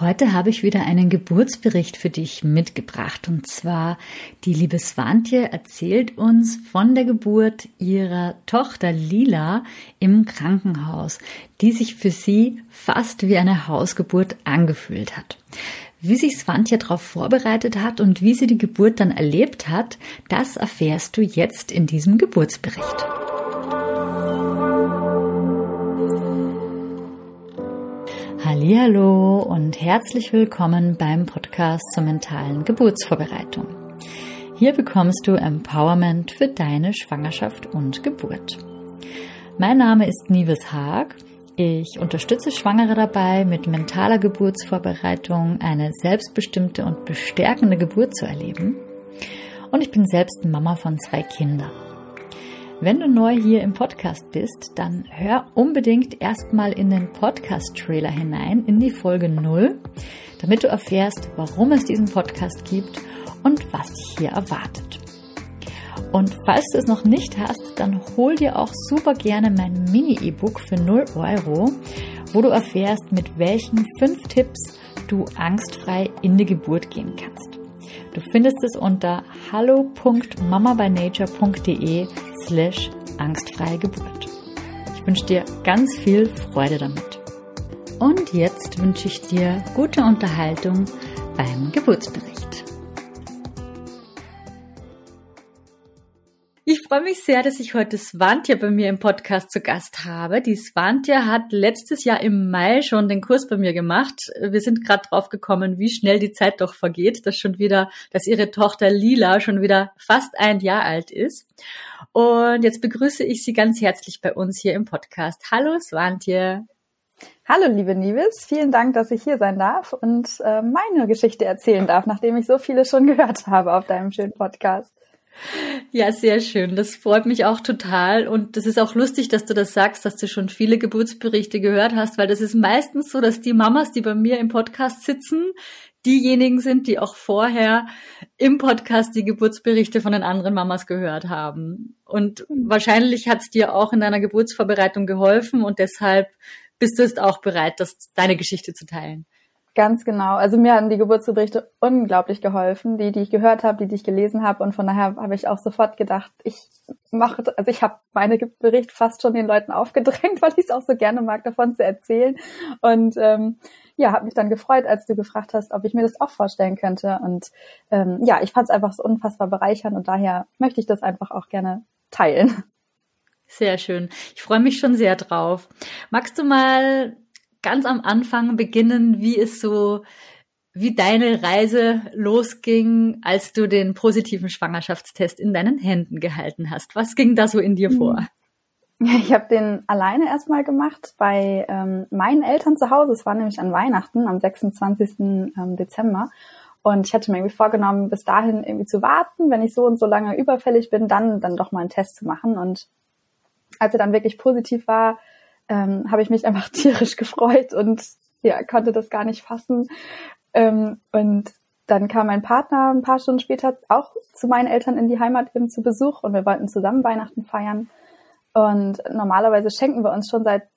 Heute habe ich wieder einen Geburtsbericht für dich mitgebracht. Und zwar, die liebe Swantje erzählt uns von der Geburt ihrer Tochter Lila im Krankenhaus, die sich für sie fast wie eine Hausgeburt angefühlt hat. Wie sich Swantje darauf vorbereitet hat und wie sie die Geburt dann erlebt hat, das erfährst du jetzt in diesem Geburtsbericht. Hallo und herzlich willkommen beim Podcast zur mentalen Geburtsvorbereitung. Hier bekommst du Empowerment für deine Schwangerschaft und Geburt. Mein Name ist Nives Haag. Ich unterstütze Schwangere dabei, mit mentaler Geburtsvorbereitung eine selbstbestimmte und bestärkende Geburt zu erleben. Und ich bin selbst Mama von zwei Kindern. Wenn du neu hier im Podcast bist, dann hör unbedingt erstmal in den Podcast-Trailer hinein, in die Folge 0, damit du erfährst, warum es diesen Podcast gibt und was dich hier erwartet. Und falls du es noch nicht hast, dann hol dir auch super gerne mein Mini-E-Book für 0 Euro, wo du erfährst, mit welchen 5 Tipps du angstfrei in die Geburt gehen kannst. Du findest es unter hallo.mamabynature.de slash angstfreie Geburt. Ich wünsche dir ganz viel Freude damit. Und jetzt wünsche ich dir gute Unterhaltung beim Geburtsbericht. Ich freue mich sehr, dass ich heute Svantje bei mir im Podcast zu Gast habe. Die Svantje hat letztes Jahr im Mai schon den Kurs bei mir gemacht. Wir sind gerade drauf gekommen, wie schnell die Zeit doch vergeht, dass schon wieder, dass ihre Tochter Lila schon wieder fast ein Jahr alt ist. Und jetzt begrüße ich Sie ganz herzlich bei uns hier im Podcast. Hallo Svantje. Hallo liebe Nivis, vielen Dank, dass ich hier sein darf und äh, meine Geschichte erzählen darf, nachdem ich so viele schon gehört habe auf deinem schönen Podcast. Ja, sehr schön. Das freut mich auch total. Und das ist auch lustig, dass du das sagst, dass du schon viele Geburtsberichte gehört hast, weil das ist meistens so, dass die Mamas, die bei mir im Podcast sitzen, diejenigen sind, die auch vorher im Podcast die Geburtsberichte von den anderen Mamas gehört haben. Und wahrscheinlich hat es dir auch in deiner Geburtsvorbereitung geholfen und deshalb bist du jetzt auch bereit, das, deine Geschichte zu teilen. Ganz genau. Also mir haben die Geburtsberichte unglaublich geholfen, die, die ich gehört habe, die, die ich gelesen habe. Und von daher habe ich auch sofort gedacht, ich mache, also ich habe meine Bericht fast schon den Leuten aufgedrängt, weil ich es auch so gerne mag, davon zu erzählen. Und ähm, ja, habe mich dann gefreut, als du gefragt hast, ob ich mir das auch vorstellen könnte. Und ähm, ja, ich fand es einfach so unfassbar bereichernd und daher möchte ich das einfach auch gerne teilen. Sehr schön. Ich freue mich schon sehr drauf. Magst du mal ganz am Anfang beginnen, wie es so, wie deine Reise losging, als du den positiven Schwangerschaftstest in deinen Händen gehalten hast. Was ging da so in dir vor? Ich habe den alleine erstmal gemacht bei ähm, meinen Eltern zu Hause. Es war nämlich an Weihnachten am 26. Ähm, Dezember. Und ich hatte mir irgendwie vorgenommen, bis dahin irgendwie zu warten, wenn ich so und so lange überfällig bin, dann, dann doch mal einen Test zu machen. Und als er dann wirklich positiv war, ähm, habe ich mich einfach tierisch gefreut und ja, konnte das gar nicht fassen. Ähm, und dann kam mein Partner ein paar Stunden später auch zu meinen Eltern in die Heimat eben zu Besuch und wir wollten zusammen Weihnachten feiern. Und normalerweise schenken wir uns schon seit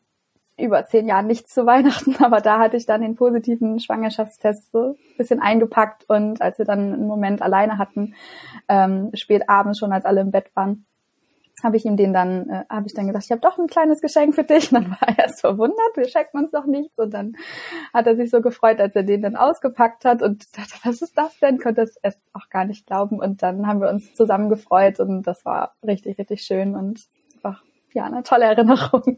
über zehn Jahren nichts zu Weihnachten, aber da hatte ich dann den positiven Schwangerschaftstest so ein bisschen eingepackt und als wir dann einen Moment alleine hatten, ähm, spät abends schon, als alle im Bett waren, habe ich ihm den dann, äh, habe ich dann gesagt, ich habe doch ein kleines Geschenk für dich. Und dann war er erst verwundert, wir schenken uns doch nichts. Und dann hat er sich so gefreut, als er den dann ausgepackt hat und dachte, was ist das denn? Konnte es erst auch gar nicht glauben. Und dann haben wir uns zusammen gefreut und das war richtig, richtig schön und einfach, ja, eine tolle Erinnerung.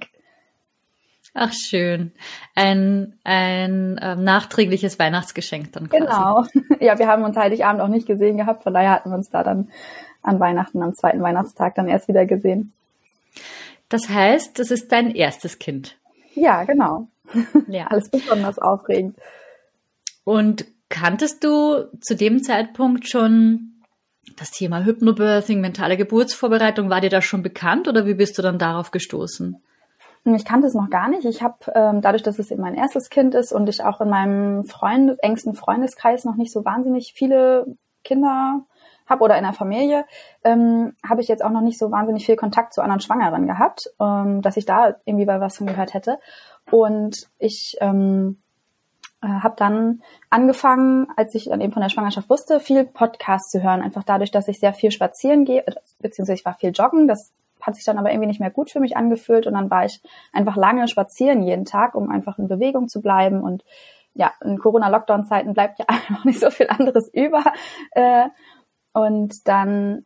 Ach schön. Ein, ein ähm, nachträgliches Weihnachtsgeschenk dann quasi. Genau. Ja, wir haben uns Heiligabend auch nicht gesehen gehabt, von daher hatten wir uns da dann an Weihnachten, am zweiten Weihnachtstag dann erst wieder gesehen. Das heißt, das ist dein erstes Kind. Ja, genau. Ja. Alles besonders aufregend. Und kanntest du zu dem Zeitpunkt schon das Thema Hypnobirthing, mentale Geburtsvorbereitung, war dir das schon bekannt oder wie bist du dann darauf gestoßen? Ich kannte es noch gar nicht. Ich habe ähm, dadurch, dass es eben mein erstes Kind ist und ich auch in meinem Freund, engsten Freundeskreis noch nicht so wahnsinnig viele Kinder habe oder in der Familie, ähm, habe ich jetzt auch noch nicht so wahnsinnig viel Kontakt zu anderen Schwangeren gehabt, ähm, dass ich da irgendwie bei was von gehört hätte. Und ich ähm, äh, habe dann angefangen, als ich dann eben von der Schwangerschaft wusste, viel Podcast zu hören. Einfach dadurch, dass ich sehr viel spazieren gehe, beziehungsweise ich war viel joggen. Das hat sich dann aber irgendwie nicht mehr gut für mich angefühlt und dann war ich einfach lange spazieren jeden Tag, um einfach in Bewegung zu bleiben und ja, in Corona-Lockdown-Zeiten bleibt ja einfach nicht so viel anderes über. Äh, und dann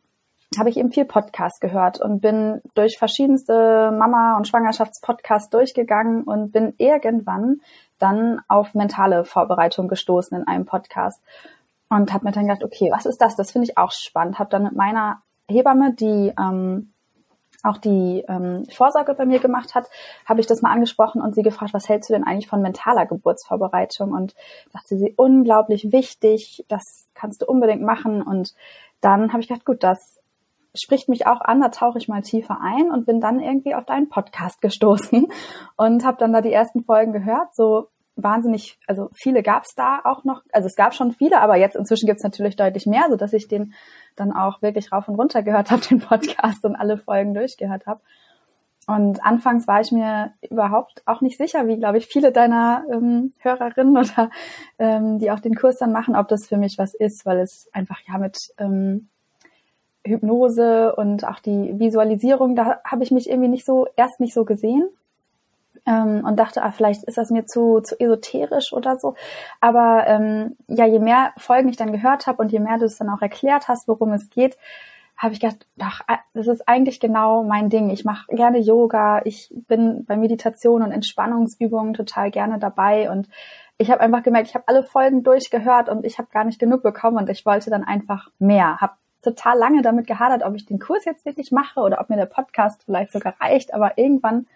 habe ich eben viel Podcast gehört und bin durch verschiedenste Mama- und Schwangerschaftspodcasts durchgegangen und bin irgendwann dann auf mentale Vorbereitung gestoßen in einem Podcast und habe mir dann gedacht, okay, was ist das? Das finde ich auch spannend. Habe dann mit meiner Hebamme, die ähm, auch die ähm, Vorsorge bei mir gemacht hat, habe ich das mal angesprochen und sie gefragt, was hältst du denn eigentlich von mentaler Geburtsvorbereitung? Und dachte sie, unglaublich wichtig, das kannst du unbedingt machen. Und dann habe ich gedacht, gut, das spricht mich auch an, da tauche ich mal tiefer ein und bin dann irgendwie auf deinen Podcast gestoßen und habe dann da die ersten Folgen gehört, so wahnsinnig, also viele gab es da auch noch, also es gab schon viele, aber jetzt inzwischen gibt es natürlich deutlich mehr, so dass ich den dann auch wirklich rauf und runter gehört habe, den Podcast und alle Folgen durchgehört habe. Und anfangs war ich mir überhaupt auch nicht sicher, wie, glaube ich, viele deiner ähm, Hörerinnen oder ähm, die auch den Kurs dann machen, ob das für mich was ist, weil es einfach ja mit ähm, Hypnose und auch die Visualisierung, da habe ich mich irgendwie nicht so, erst nicht so gesehen ähm, und dachte, ah, vielleicht ist das mir zu, zu esoterisch oder so. Aber ähm, ja, je mehr Folgen ich dann gehört habe und je mehr du es dann auch erklärt hast, worum es geht, habe ich gedacht, ach, das ist eigentlich genau mein Ding. Ich mache gerne Yoga, ich bin bei Meditation und Entspannungsübungen total gerne dabei und ich habe einfach gemerkt, ich habe alle Folgen durchgehört und ich habe gar nicht genug bekommen und ich wollte dann einfach mehr. Habe total lange damit gehadert, ob ich den Kurs jetzt wirklich mache oder ob mir der Podcast vielleicht sogar reicht, aber irgendwann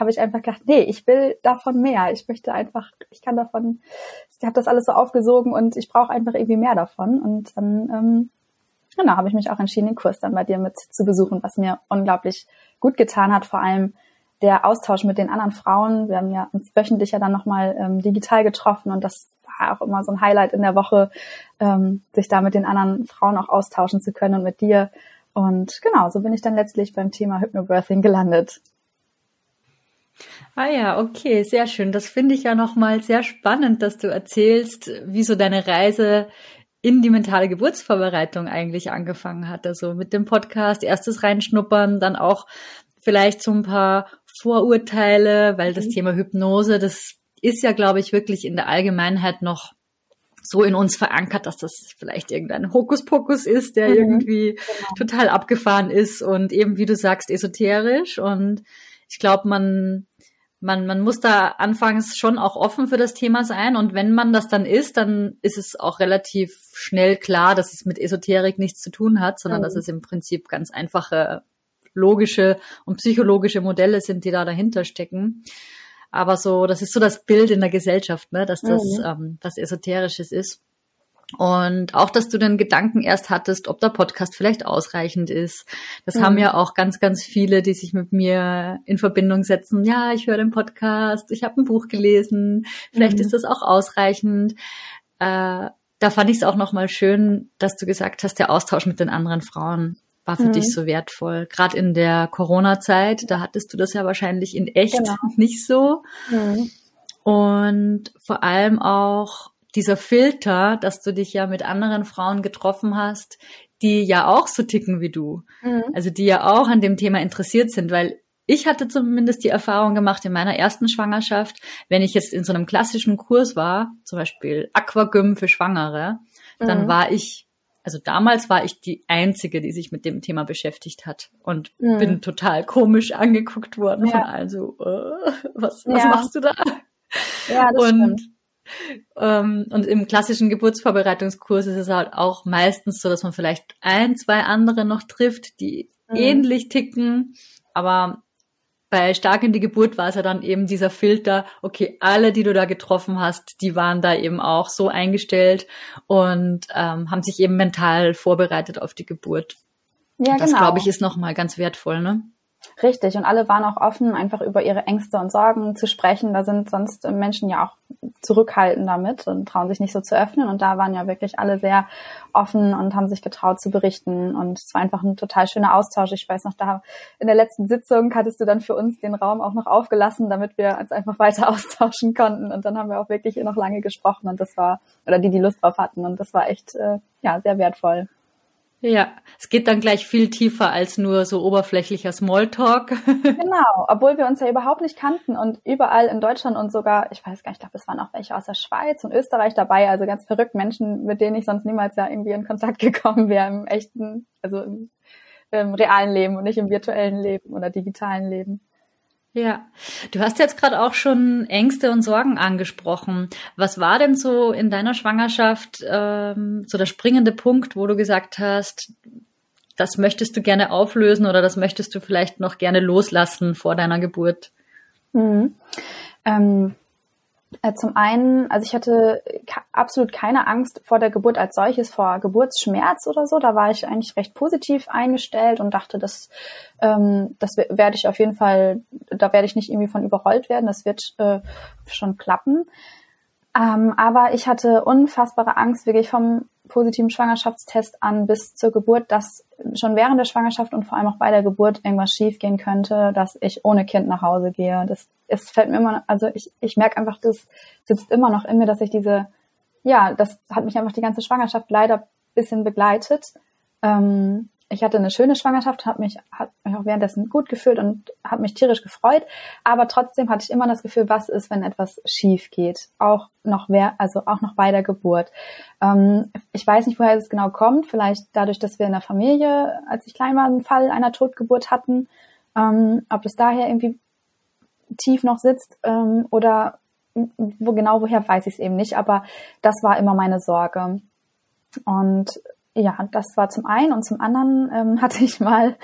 habe ich einfach gedacht, nee, ich will davon mehr. Ich möchte einfach, ich kann davon, ich habe das alles so aufgesogen und ich brauche einfach irgendwie mehr davon. Und dann, ähm, genau, habe ich mich auch entschieden, den Kurs dann bei dir mit zu besuchen, was mir unglaublich gut getan hat, vor allem der Austausch mit den anderen Frauen. Wir haben ja uns wöchentlich ja dann nochmal ähm, digital getroffen und das war auch immer so ein Highlight in der Woche, ähm, sich da mit den anderen Frauen auch austauschen zu können und mit dir. Und genau, so bin ich dann letztlich beim Thema Hypnobirthing gelandet. Ah ja, okay, sehr schön. Das finde ich ja nochmal sehr spannend, dass du erzählst, wie so deine Reise in die mentale Geburtsvorbereitung eigentlich angefangen hat. Also mit dem Podcast, erstes reinschnuppern, dann auch vielleicht so ein paar Vorurteile, weil das mhm. Thema Hypnose, das ist ja, glaube ich, wirklich in der Allgemeinheit noch so in uns verankert, dass das vielleicht irgendein Hokuspokus ist, der mhm, irgendwie genau. total abgefahren ist und eben, wie du sagst, esoterisch. Und ich glaube, man man, man muss da anfangs schon auch offen für das Thema sein. Und wenn man das dann ist, dann ist es auch relativ schnell klar, dass es mit Esoterik nichts zu tun hat, sondern mhm. dass es im Prinzip ganz einfache logische und psychologische Modelle sind, die da dahinter stecken. Aber so, das ist so das Bild in der Gesellschaft, ne, dass das mhm. ähm, was Esoterisches ist. Und auch, dass du den Gedanken erst hattest, ob der Podcast vielleicht ausreichend ist. Das mhm. haben ja auch ganz, ganz viele, die sich mit mir in Verbindung setzen. Ja, ich höre den Podcast, ich habe ein Buch gelesen, vielleicht mhm. ist das auch ausreichend. Äh, da fand ich es auch nochmal schön, dass du gesagt hast, der Austausch mit den anderen Frauen war für mhm. dich so wertvoll. Gerade in der Corona-Zeit, da hattest du das ja wahrscheinlich in echt genau. nicht so. Mhm. Und vor allem auch dieser Filter, dass du dich ja mit anderen Frauen getroffen hast, die ja auch so ticken wie du. Mhm. Also die ja auch an dem Thema interessiert sind, weil ich hatte zumindest die Erfahrung gemacht in meiner ersten Schwangerschaft, wenn ich jetzt in so einem klassischen Kurs war, zum Beispiel Aquagym für Schwangere, mhm. dann war ich, also damals war ich die Einzige, die sich mit dem Thema beschäftigt hat und mhm. bin total komisch angeguckt worden ja. von allen so, äh, was, was ja. machst du da? Ja, das und stimmt. Ähm, und im klassischen Geburtsvorbereitungskurs ist es halt auch meistens so, dass man vielleicht ein, zwei andere noch trifft, die mhm. ähnlich ticken. Aber bei Stark in die Geburt war es ja dann eben dieser Filter, okay, alle, die du da getroffen hast, die waren da eben auch so eingestellt und ähm, haben sich eben mental vorbereitet auf die Geburt. Ja, das, genau. glaube ich, ist nochmal ganz wertvoll, ne? Richtig, und alle waren auch offen, einfach über ihre Ängste und Sorgen zu sprechen. Da sind sonst Menschen ja auch zurückhaltend damit und trauen sich nicht so zu öffnen. Und da waren ja wirklich alle sehr offen und haben sich getraut zu berichten. Und es war einfach ein total schöner Austausch. Ich weiß noch, da in der letzten Sitzung hattest du dann für uns den Raum auch noch aufgelassen, damit wir uns einfach weiter austauschen konnten. Und dann haben wir auch wirklich noch lange gesprochen und das war, oder die, die Lust drauf hatten. Und das war echt, äh, ja, sehr wertvoll. Ja, es geht dann gleich viel tiefer als nur so oberflächlicher Smalltalk. genau, obwohl wir uns ja überhaupt nicht kannten und überall in Deutschland und sogar, ich weiß gar nicht, ich glaube, es waren auch welche aus der Schweiz und Österreich dabei, also ganz verrückt Menschen, mit denen ich sonst niemals ja irgendwie in Kontakt gekommen wäre im echten, also im, im realen Leben und nicht im virtuellen Leben oder digitalen Leben. Ja, du hast jetzt gerade auch schon Ängste und Sorgen angesprochen. Was war denn so in deiner Schwangerschaft ähm, so der springende Punkt, wo du gesagt hast, das möchtest du gerne auflösen oder das möchtest du vielleicht noch gerne loslassen vor deiner Geburt? Mhm. Ähm, äh, zum einen, also ich hatte absolut keine Angst vor der Geburt als solches, vor Geburtsschmerz oder so. Da war ich eigentlich recht positiv eingestellt und dachte, das, ähm, das werde ich auf jeden Fall, da werde ich nicht irgendwie von überrollt werden. Das wird äh, schon klappen. Ähm, aber ich hatte unfassbare Angst wirklich vom positiven Schwangerschaftstest an bis zur Geburt, dass schon während der Schwangerschaft und vor allem auch bei der Geburt irgendwas schiefgehen könnte, dass ich ohne Kind nach Hause gehe. Das es fällt mir immer, also ich, ich merke einfach, das sitzt immer noch in mir, dass ich diese, ja, das hat mich einfach die ganze Schwangerschaft leider bisschen begleitet. Ähm, ich hatte eine schöne Schwangerschaft, habe mich, hab mich auch währenddessen gut gefühlt und habe mich tierisch gefreut. Aber trotzdem hatte ich immer das Gefühl, was ist, wenn etwas schief geht? Auch noch wer, also auch noch bei der Geburt. Ähm, ich weiß nicht, woher es genau kommt. Vielleicht dadurch, dass wir in der Familie, als ich klein war, einen Fall einer Totgeburt hatten. Ähm, ob das daher irgendwie tief noch sitzt ähm, oder wo genau woher weiß ich es eben nicht. Aber das war immer meine Sorge. Und ja, das war zum einen und zum anderen ähm, hatte ich mal,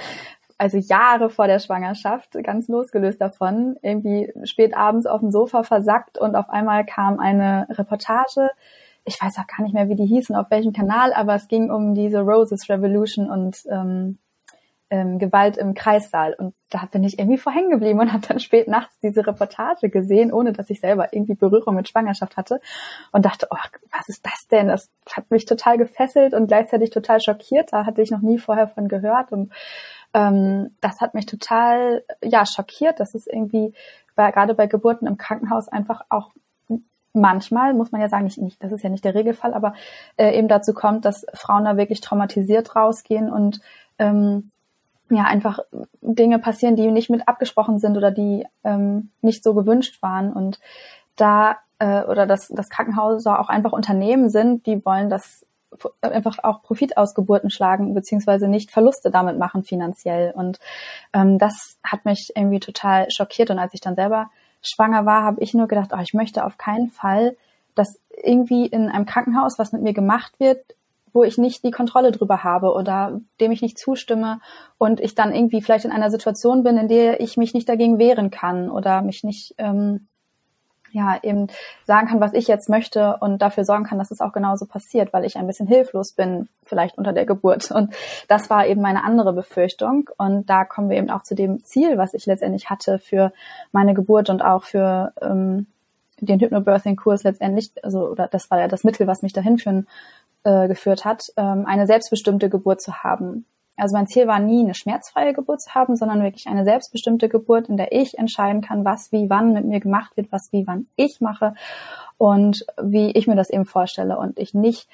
also Jahre vor der Schwangerschaft, ganz losgelöst davon, irgendwie spät abends auf dem Sofa versackt und auf einmal kam eine Reportage. Ich weiß auch gar nicht mehr, wie die hießen, auf welchem Kanal, aber es ging um diese Roses Revolution und ähm, ähm, Gewalt im Kreissaal. Und da bin ich irgendwie vorhängen geblieben und habe dann spät nachts diese Reportage gesehen, ohne dass ich selber irgendwie Berührung mit Schwangerschaft hatte. Und dachte, oh, was ist das denn? Das hat mich total gefesselt und gleichzeitig total schockiert. Da hatte ich noch nie vorher von gehört. Und ähm, das hat mich total ja schockiert, dass es irgendwie bei, gerade bei Geburten im Krankenhaus einfach auch manchmal, muss man ja sagen, nicht, nicht das ist ja nicht der Regelfall, aber äh, eben dazu kommt, dass Frauen da wirklich traumatisiert rausgehen und ähm, ja einfach Dinge passieren, die nicht mit abgesprochen sind oder die ähm, nicht so gewünscht waren. Und da äh, oder dass das Krankenhäuser auch einfach Unternehmen sind, die wollen, dass einfach auch Profit aus Geburten schlagen, beziehungsweise nicht Verluste damit machen finanziell. Und ähm, das hat mich irgendwie total schockiert. Und als ich dann selber schwanger war, habe ich nur gedacht, oh, ich möchte auf keinen Fall, dass irgendwie in einem Krankenhaus, was mit mir gemacht wird, wo ich nicht die Kontrolle drüber habe oder dem ich nicht zustimme und ich dann irgendwie vielleicht in einer Situation bin, in der ich mich nicht dagegen wehren kann oder mich nicht ähm, ja eben sagen kann, was ich jetzt möchte und dafür sorgen kann, dass es auch genauso passiert, weil ich ein bisschen hilflos bin, vielleicht unter der Geburt. Und das war eben meine andere Befürchtung. Und da kommen wir eben auch zu dem Ziel, was ich letztendlich hatte für meine Geburt und auch für ähm, den Hypnobirthing-Kurs letztendlich, also oder das war ja das Mittel, was mich dahin führen äh, geführt hat, ähm, eine selbstbestimmte Geburt zu haben. Also mein Ziel war nie, eine schmerzfreie Geburt zu haben, sondern wirklich eine selbstbestimmte Geburt, in der ich entscheiden kann, was wie wann mit mir gemacht wird, was wie wann ich mache und wie ich mir das eben vorstelle und ich nicht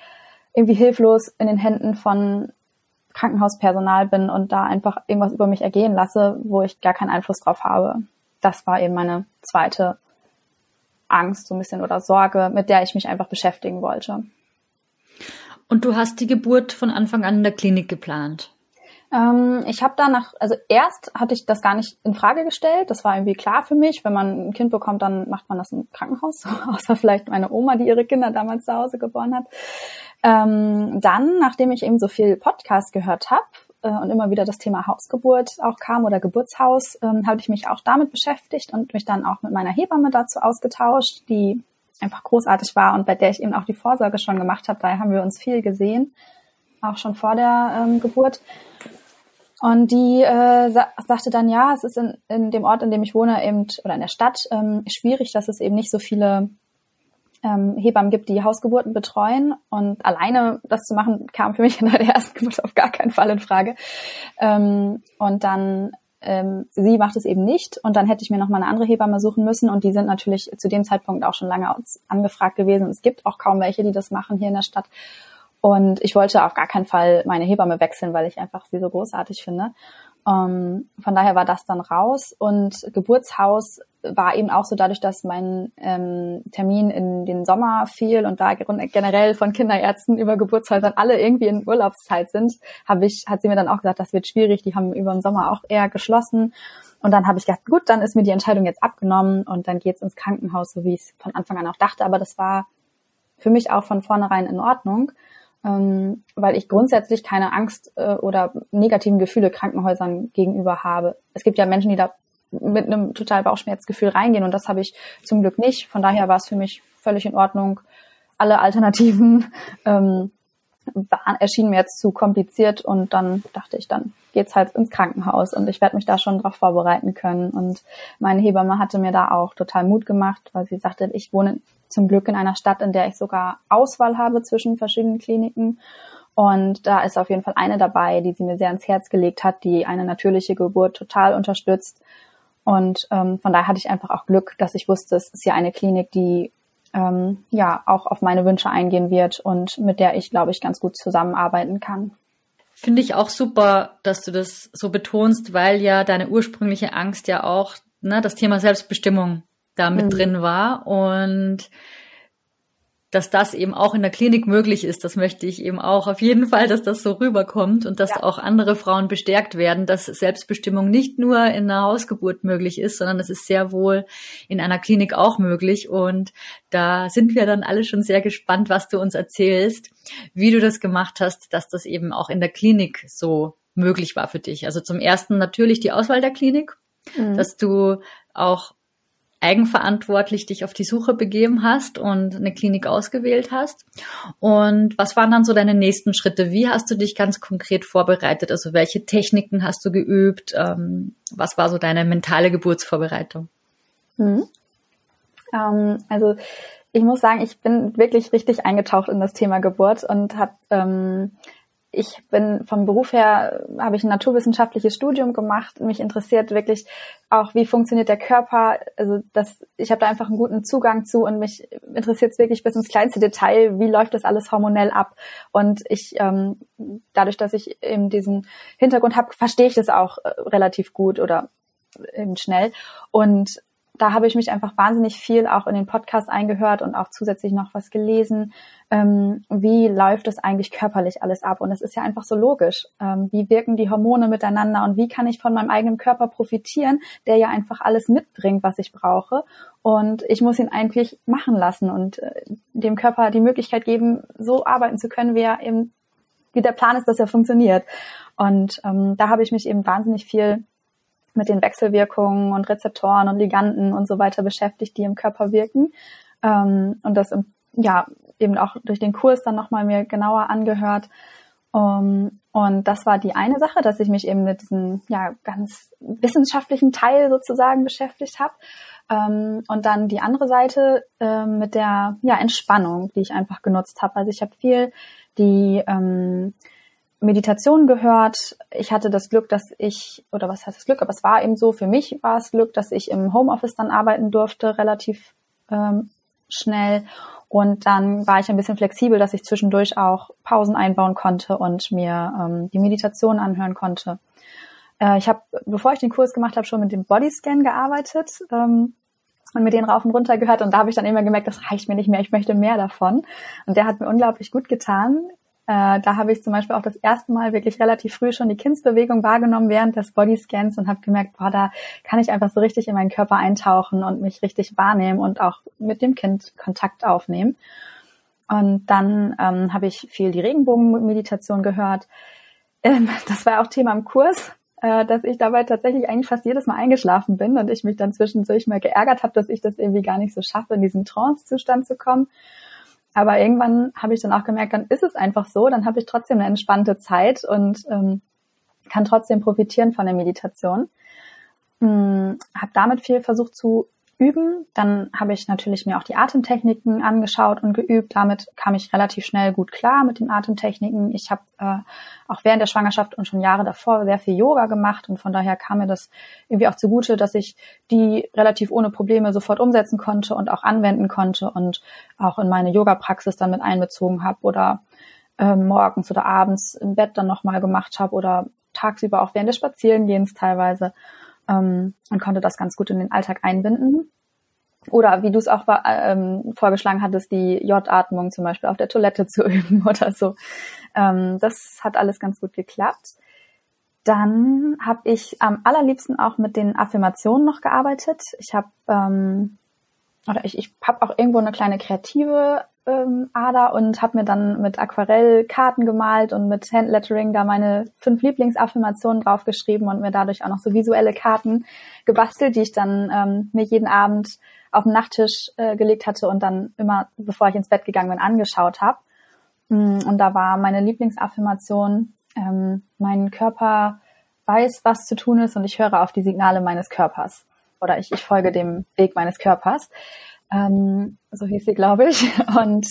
irgendwie hilflos in den Händen von Krankenhauspersonal bin und da einfach irgendwas über mich ergehen lasse, wo ich gar keinen Einfluss drauf habe. Das war eben meine zweite Angst so ein bisschen oder Sorge, mit der ich mich einfach beschäftigen wollte. Und du hast die Geburt von Anfang an in der Klinik geplant? Ähm, ich habe danach, also erst hatte ich das gar nicht in Frage gestellt. Das war irgendwie klar für mich. Wenn man ein Kind bekommt, dann macht man das im Krankenhaus, außer vielleicht meine Oma, die ihre Kinder damals zu Hause geboren hat. Ähm, dann, nachdem ich eben so viel Podcast gehört habe äh, und immer wieder das Thema Hausgeburt auch kam oder Geburtshaus, ähm, habe ich mich auch damit beschäftigt und mich dann auch mit meiner Hebamme dazu ausgetauscht, die einfach großartig war und bei der ich eben auch die Vorsorge schon gemacht habe. Daher haben wir uns viel gesehen, auch schon vor der ähm, Geburt. Und die äh, sa sagte dann, ja, es ist in, in dem Ort, in dem ich wohne, eben oder in der Stadt ähm, schwierig, dass es eben nicht so viele ähm, Hebammen gibt, die Hausgeburten betreuen. Und alleine das zu machen, kam für mich in der ersten Geburt auf gar keinen Fall in Frage. Ähm, und dann ähm, sie macht es eben nicht und dann hätte ich mir noch mal eine andere Hebamme suchen müssen und die sind natürlich zu dem Zeitpunkt auch schon lange angefragt gewesen. Es gibt auch kaum welche, die das machen hier in der Stadt. Und ich wollte auf gar keinen Fall meine Hebamme wechseln, weil ich einfach sie so großartig finde. Ähm, von daher war das dann raus und Geburtshaus war eben auch so dadurch, dass mein ähm, Termin in den Sommer fiel und da generell von Kinderärzten über Geburtshäusern alle irgendwie in Urlaubszeit sind, habe ich, hat sie mir dann auch gesagt, das wird schwierig. Die haben über den Sommer auch eher geschlossen. Und dann habe ich gedacht, gut, dann ist mir die Entscheidung jetzt abgenommen und dann geht's ins Krankenhaus, so wie ich es von Anfang an auch dachte. Aber das war für mich auch von vornherein in Ordnung ähm, weil ich grundsätzlich keine Angst äh, oder negativen Gefühle Krankenhäusern gegenüber habe. Es gibt ja Menschen, die da mit einem total Bauchschmerzgefühl reingehen und das habe ich zum Glück nicht. Von daher war es für mich völlig in Ordnung. Alle Alternativen ähm, waren, erschienen mir jetzt zu kompliziert und dann dachte ich, dann geht's halt ins Krankenhaus und ich werde mich da schon drauf vorbereiten können. Und meine Hebamme hatte mir da auch total Mut gemacht, weil sie sagte, ich wohne zum Glück in einer Stadt, in der ich sogar Auswahl habe zwischen verschiedenen Kliniken. Und da ist auf jeden Fall eine dabei, die sie mir sehr ans Herz gelegt hat, die eine natürliche Geburt total unterstützt. Und ähm, von daher hatte ich einfach auch Glück, dass ich wusste, es ist ja eine Klinik, die ähm, ja auch auf meine Wünsche eingehen wird und mit der ich, glaube ich, ganz gut zusammenarbeiten kann. Finde ich auch super, dass du das so betonst, weil ja deine ursprüngliche Angst ja auch ne, das Thema Selbstbestimmung da mit mhm. drin war und dass das eben auch in der Klinik möglich ist, das möchte ich eben auch auf jeden Fall, dass das so rüberkommt und dass ja. auch andere Frauen bestärkt werden, dass Selbstbestimmung nicht nur in einer Hausgeburt möglich ist, sondern es ist sehr wohl in einer Klinik auch möglich. Und da sind wir dann alle schon sehr gespannt, was du uns erzählst, wie du das gemacht hast, dass das eben auch in der Klinik so möglich war für dich. Also zum ersten natürlich die Auswahl der Klinik, mhm. dass du auch eigenverantwortlich dich auf die Suche begeben hast und eine Klinik ausgewählt hast. Und was waren dann so deine nächsten Schritte? Wie hast du dich ganz konkret vorbereitet? Also welche Techniken hast du geübt? Ähm, was war so deine mentale Geburtsvorbereitung? Mhm. Ähm, also ich muss sagen, ich bin wirklich richtig eingetaucht in das Thema Geburt und habe ähm, ich bin vom Beruf her, habe ich ein naturwissenschaftliches Studium gemacht. Mich interessiert wirklich auch, wie funktioniert der Körper. Also das, ich habe da einfach einen guten Zugang zu und mich interessiert es wirklich bis ins kleinste Detail, wie läuft das alles hormonell ab. Und ich, ähm, dadurch, dass ich eben diesen Hintergrund habe, verstehe ich das auch äh, relativ gut oder eben schnell. Und da habe ich mich einfach wahnsinnig viel auch in den Podcast eingehört und auch zusätzlich noch was gelesen. Ähm, wie läuft es eigentlich körperlich alles ab? Und es ist ja einfach so logisch. Ähm, wie wirken die Hormone miteinander und wie kann ich von meinem eigenen Körper profitieren, der ja einfach alles mitbringt, was ich brauche. Und ich muss ihn eigentlich machen lassen und äh, dem Körper die Möglichkeit geben, so arbeiten zu können, wie er eben, wie der Plan ist, dass er funktioniert. Und ähm, da habe ich mich eben wahnsinnig viel mit den Wechselwirkungen und Rezeptoren und Liganden und so weiter beschäftigt, die im Körper wirken. Ähm, und das im, ja eben auch durch den Kurs dann nochmal mir genauer angehört. Um, und das war die eine Sache, dass ich mich eben mit diesem ja ganz wissenschaftlichen Teil sozusagen beschäftigt habe. Ähm, und dann die andere Seite äh, mit der ja Entspannung, die ich einfach genutzt habe. Also ich habe viel die ähm, Meditation gehört. Ich hatte das Glück, dass ich, oder was heißt das Glück, aber es war eben so, für mich war es Glück, dass ich im Homeoffice dann arbeiten durfte, relativ ähm, schnell. Und dann war ich ein bisschen flexibel, dass ich zwischendurch auch Pausen einbauen konnte und mir ähm, die Meditation anhören konnte. Äh, ich habe, bevor ich den Kurs gemacht habe, schon mit dem Bodyscan gearbeitet ähm, und mit denen rauf und runter gehört. Und da habe ich dann immer gemerkt, das reicht mir nicht mehr, ich möchte mehr davon. Und der hat mir unglaublich gut getan. Äh, da habe ich zum Beispiel auch das erste Mal wirklich relativ früh schon die Kindsbewegung wahrgenommen während des Bodyscans und habe gemerkt, boah, da kann ich einfach so richtig in meinen Körper eintauchen und mich richtig wahrnehmen und auch mit dem Kind Kontakt aufnehmen. Und dann ähm, habe ich viel die Regenbogenmeditation gehört. Ähm, das war auch Thema im Kurs, äh, dass ich dabei tatsächlich eigentlich fast jedes Mal eingeschlafen bin und ich mich dann zwischendurch mal geärgert habe, dass ich das irgendwie gar nicht so schaffe, in diesen Trance-Zustand zu kommen. Aber irgendwann habe ich dann auch gemerkt, dann ist es einfach so, dann habe ich trotzdem eine entspannte Zeit und ähm, kann trotzdem profitieren von der Meditation. Hm, habe damit viel versucht zu üben. Dann habe ich natürlich mir auch die Atemtechniken angeschaut und geübt. Damit kam ich relativ schnell gut klar mit den Atemtechniken. Ich habe äh, auch während der Schwangerschaft und schon Jahre davor sehr viel Yoga gemacht und von daher kam mir das irgendwie auch zugute, dass ich die relativ ohne Probleme sofort umsetzen konnte und auch anwenden konnte und auch in meine Yoga-Praxis dann mit einbezogen habe oder äh, morgens oder abends im Bett dann nochmal gemacht habe oder tagsüber auch während des Spazierengehens teilweise ähm, und konnte das ganz gut in den Alltag einbinden. Oder wie du es auch ähm, vorgeschlagen hattest, die J-Atmung zum Beispiel auf der Toilette zu üben oder so. Ähm, das hat alles ganz gut geklappt. Dann habe ich am allerliebsten auch mit den Affirmationen noch gearbeitet. Ich habe ähm, oder ich, ich habe auch irgendwo eine kleine kreative ähm, Ader und habe mir dann mit Aquarell Karten gemalt und mit Handlettering da meine fünf Lieblingsaffirmationen draufgeschrieben und mir dadurch auch noch so visuelle Karten gebastelt, die ich dann ähm, mir jeden Abend auf den Nachttisch äh, gelegt hatte und dann immer, bevor ich ins Bett gegangen bin, angeschaut habe. Mm, und da war meine Lieblingsaffirmation, ähm, mein Körper weiß, was zu tun ist und ich höre auf die Signale meines Körpers. Oder ich, ich folge dem Weg meines Körpers. Ähm, so hieß sie, glaube ich. Und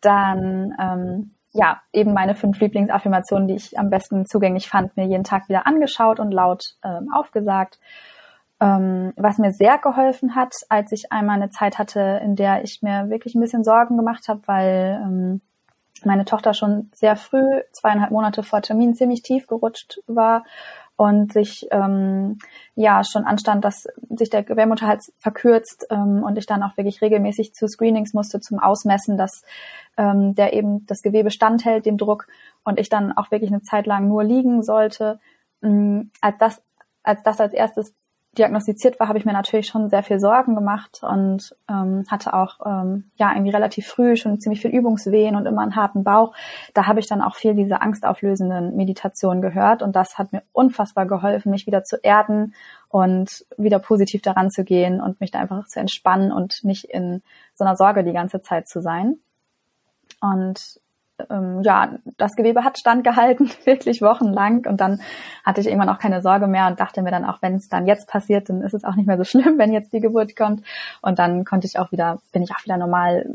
dann, ähm, ja, eben meine fünf Lieblingsaffirmationen, die ich am besten zugänglich fand, mir jeden Tag wieder angeschaut und laut ähm, aufgesagt. Ähm, was mir sehr geholfen hat, als ich einmal eine Zeit hatte, in der ich mir wirklich ein bisschen Sorgen gemacht habe, weil ähm, meine Tochter schon sehr früh, zweieinhalb Monate vor Termin, ziemlich tief gerutscht war und sich ähm, ja schon anstand, dass sich der Gebärmutterhals verkürzt ähm, und ich dann auch wirklich regelmäßig zu Screenings musste zum Ausmessen, dass ähm, der eben das Gewebe standhält dem Druck und ich dann auch wirklich eine Zeit lang nur liegen sollte. Ähm, als das als das als erstes diagnostiziert war, habe ich mir natürlich schon sehr viel Sorgen gemacht und ähm, hatte auch ähm, ja irgendwie relativ früh schon ziemlich viel Übungswehen und immer einen harten Bauch. Da habe ich dann auch viel diese angstauflösenden Meditationen gehört und das hat mir unfassbar geholfen, mich wieder zu erden und wieder positiv daran zu gehen und mich da einfach zu entspannen und nicht in so einer Sorge die ganze Zeit zu sein. Und ähm, ja, das Gewebe hat standgehalten, wirklich wochenlang. Und dann hatte ich irgendwann auch keine Sorge mehr und dachte mir dann auch, wenn es dann jetzt passiert, dann ist es auch nicht mehr so schlimm, wenn jetzt die Geburt kommt. Und dann konnte ich auch wieder, bin ich auch wieder normal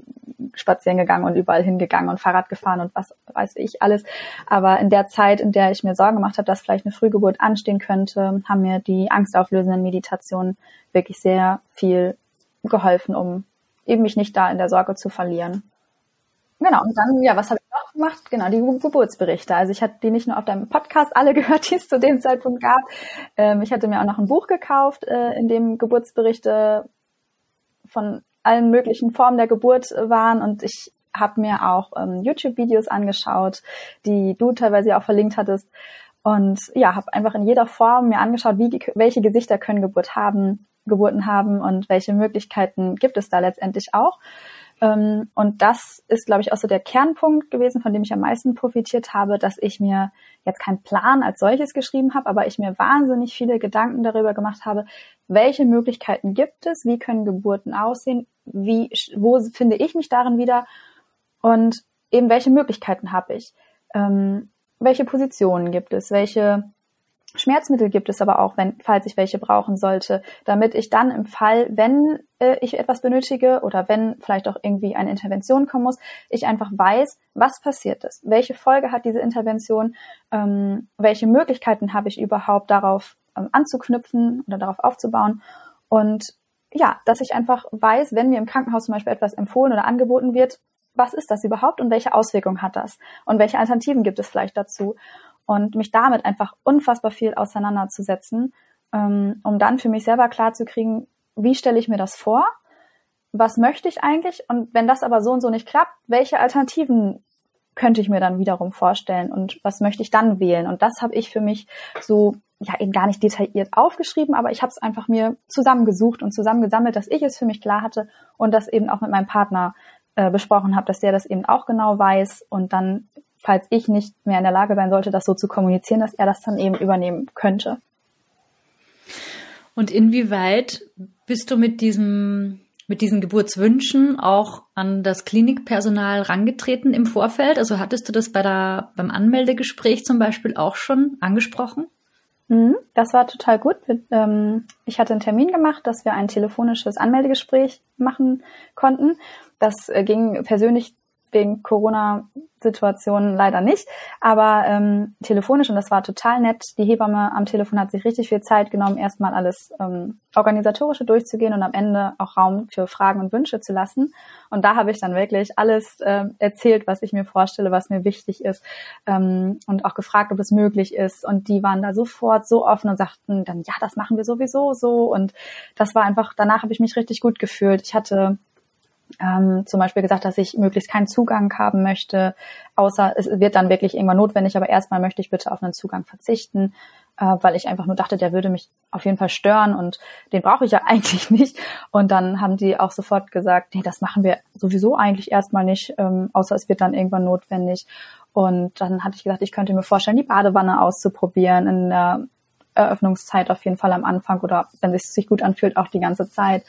spazieren gegangen und überall hingegangen und Fahrrad gefahren und was weiß ich alles. Aber in der Zeit, in der ich mir Sorgen gemacht habe, dass vielleicht eine Frühgeburt anstehen könnte, haben mir die angstauflösenden Meditationen wirklich sehr viel geholfen, um eben mich nicht da in der Sorge zu verlieren. Genau, und dann, ja, was habe ich noch gemacht? Genau, die Geburtsberichte. Also ich hatte die nicht nur auf deinem Podcast alle gehört, die es zu dem Zeitpunkt gab. Ähm, ich hatte mir auch noch ein Buch gekauft, äh, in dem Geburtsberichte von allen möglichen Formen der Geburt waren und ich habe mir auch ähm, YouTube-Videos angeschaut, die du teilweise auch verlinkt hattest. Und ja, habe einfach in jeder Form mir angeschaut, wie, welche Gesichter können Geburt haben, Geburten haben und welche Möglichkeiten gibt es da letztendlich auch. Ähm, und das ist, glaube ich, auch so der Kernpunkt gewesen, von dem ich am meisten profitiert habe, dass ich mir jetzt keinen Plan als solches geschrieben habe, aber ich mir wahnsinnig viele Gedanken darüber gemacht habe, welche Möglichkeiten gibt es, wie können Geburten aussehen, wie, wo finde ich mich darin wieder und eben welche Möglichkeiten habe ich, ähm, welche Positionen gibt es, welche Schmerzmittel gibt es aber auch, wenn, falls ich welche brauchen sollte, damit ich dann im Fall, wenn äh, ich etwas benötige oder wenn vielleicht auch irgendwie eine Intervention kommen muss, ich einfach weiß, was passiert ist, welche Folge hat diese Intervention, ähm, welche Möglichkeiten habe ich überhaupt darauf ähm, anzuknüpfen oder darauf aufzubauen? Und ja, dass ich einfach weiß, wenn mir im Krankenhaus zum Beispiel etwas empfohlen oder angeboten wird, was ist das überhaupt und welche Auswirkungen hat das? Und welche Alternativen gibt es vielleicht dazu und mich damit einfach unfassbar viel auseinanderzusetzen, ähm, um dann für mich selber klar zu kriegen, wie stelle ich mir das vor, was möchte ich eigentlich? Und wenn das aber so und so nicht klappt, welche Alternativen könnte ich mir dann wiederum vorstellen? Und was möchte ich dann wählen? Und das habe ich für mich so ja eben gar nicht detailliert aufgeschrieben, aber ich habe es einfach mir zusammengesucht und zusammengesammelt, dass ich es für mich klar hatte und das eben auch mit meinem Partner äh, besprochen habe, dass der das eben auch genau weiß und dann falls ich nicht mehr in der Lage sein sollte, das so zu kommunizieren, dass er das dann eben übernehmen könnte. Und inwieweit bist du mit diesem mit diesen Geburtswünschen auch an das Klinikpersonal rangetreten im Vorfeld? Also hattest du das bei der, beim Anmeldegespräch zum Beispiel auch schon angesprochen? Mhm, das war total gut. Ähm, ich hatte einen Termin gemacht, dass wir ein telefonisches Anmeldegespräch machen konnten. Das äh, ging persönlich wegen Corona-Situationen leider nicht, aber ähm, telefonisch und das war total nett. Die Hebamme am Telefon hat sich richtig viel Zeit genommen, erstmal alles ähm, organisatorische durchzugehen und am Ende auch Raum für Fragen und Wünsche zu lassen. Und da habe ich dann wirklich alles äh, erzählt, was ich mir vorstelle, was mir wichtig ist ähm, und auch gefragt, ob es möglich ist. Und die waren da sofort so offen und sagten dann, ja, das machen wir sowieso so. Und das war einfach, danach habe ich mich richtig gut gefühlt. Ich hatte ähm, zum Beispiel gesagt, dass ich möglichst keinen Zugang haben möchte, außer es wird dann wirklich irgendwann notwendig, aber erstmal möchte ich bitte auf einen Zugang verzichten, äh, weil ich einfach nur dachte, der würde mich auf jeden Fall stören und den brauche ich ja eigentlich nicht. Und dann haben die auch sofort gesagt, nee, das machen wir sowieso eigentlich erstmal nicht, ähm, außer es wird dann irgendwann notwendig. Und dann hatte ich gesagt, ich könnte mir vorstellen, die Badewanne auszuprobieren in der Eröffnungszeit auf jeden Fall am Anfang oder wenn es sich gut anfühlt, auch die ganze Zeit.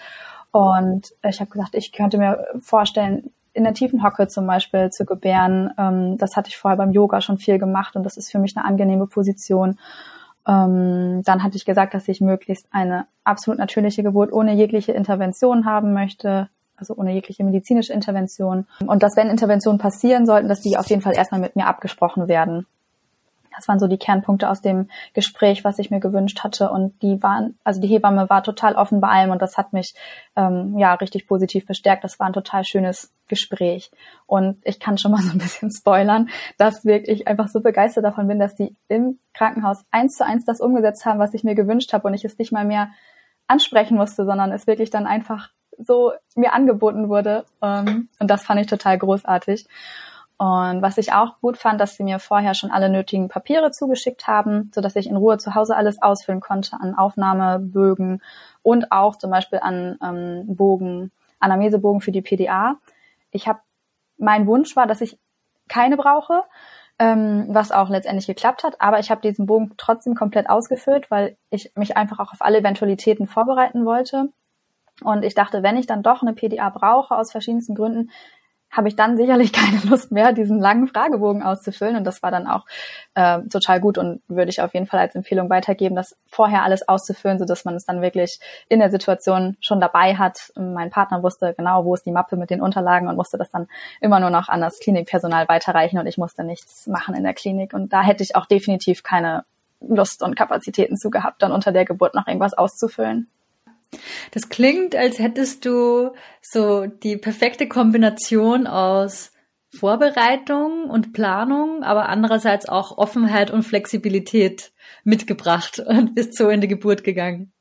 Und ich habe gesagt, ich könnte mir vorstellen, in der tiefen Hocke zum Beispiel zu gebären. Ähm, das hatte ich vorher beim Yoga schon viel gemacht und das ist für mich eine angenehme Position. Ähm, dann hatte ich gesagt, dass ich möglichst eine absolut natürliche Geburt ohne jegliche Intervention haben möchte, also ohne jegliche medizinische Intervention. Und dass wenn Interventionen passieren sollten, dass die auf jeden Fall erstmal mit mir abgesprochen werden. Das waren so die Kernpunkte aus dem Gespräch, was ich mir gewünscht hatte. Und die waren, also die Hebamme war total offen bei allem und das hat mich ähm, ja richtig positiv bestärkt. Das war ein total schönes Gespräch. Und ich kann schon mal so ein bisschen spoilern, dass wirklich einfach so begeistert davon bin, dass die im Krankenhaus eins zu eins das umgesetzt haben, was ich mir gewünscht habe und ich es nicht mal mehr ansprechen musste, sondern es wirklich dann einfach so mir angeboten wurde. Ähm, und das fand ich total großartig. Und was ich auch gut fand, dass sie mir vorher schon alle nötigen Papiere zugeschickt haben, so dass ich in Ruhe zu Hause alles ausfüllen konnte an Aufnahmebögen und auch zum Beispiel an ähm, Bogen, Anamnesebogen für die PDA. Ich habe, mein Wunsch war, dass ich keine brauche, ähm, was auch letztendlich geklappt hat. Aber ich habe diesen Bogen trotzdem komplett ausgefüllt, weil ich mich einfach auch auf alle Eventualitäten vorbereiten wollte. Und ich dachte, wenn ich dann doch eine PDA brauche, aus verschiedensten Gründen, habe ich dann sicherlich keine Lust mehr, diesen langen Fragebogen auszufüllen. Und das war dann auch äh, total gut und würde ich auf jeden Fall als Empfehlung weitergeben, das vorher alles auszufüllen, so dass man es dann wirklich in der Situation schon dabei hat. Mein Partner wusste genau, wo ist die Mappe mit den Unterlagen und musste das dann immer nur noch an das Klinikpersonal weiterreichen und ich musste nichts machen in der Klinik. Und da hätte ich auch definitiv keine Lust und Kapazitäten zu gehabt, dann unter der Geburt noch irgendwas auszufüllen. Das klingt, als hättest du so die perfekte Kombination aus Vorbereitung und Planung, aber andererseits auch Offenheit und Flexibilität mitgebracht und bist so in die Geburt gegangen.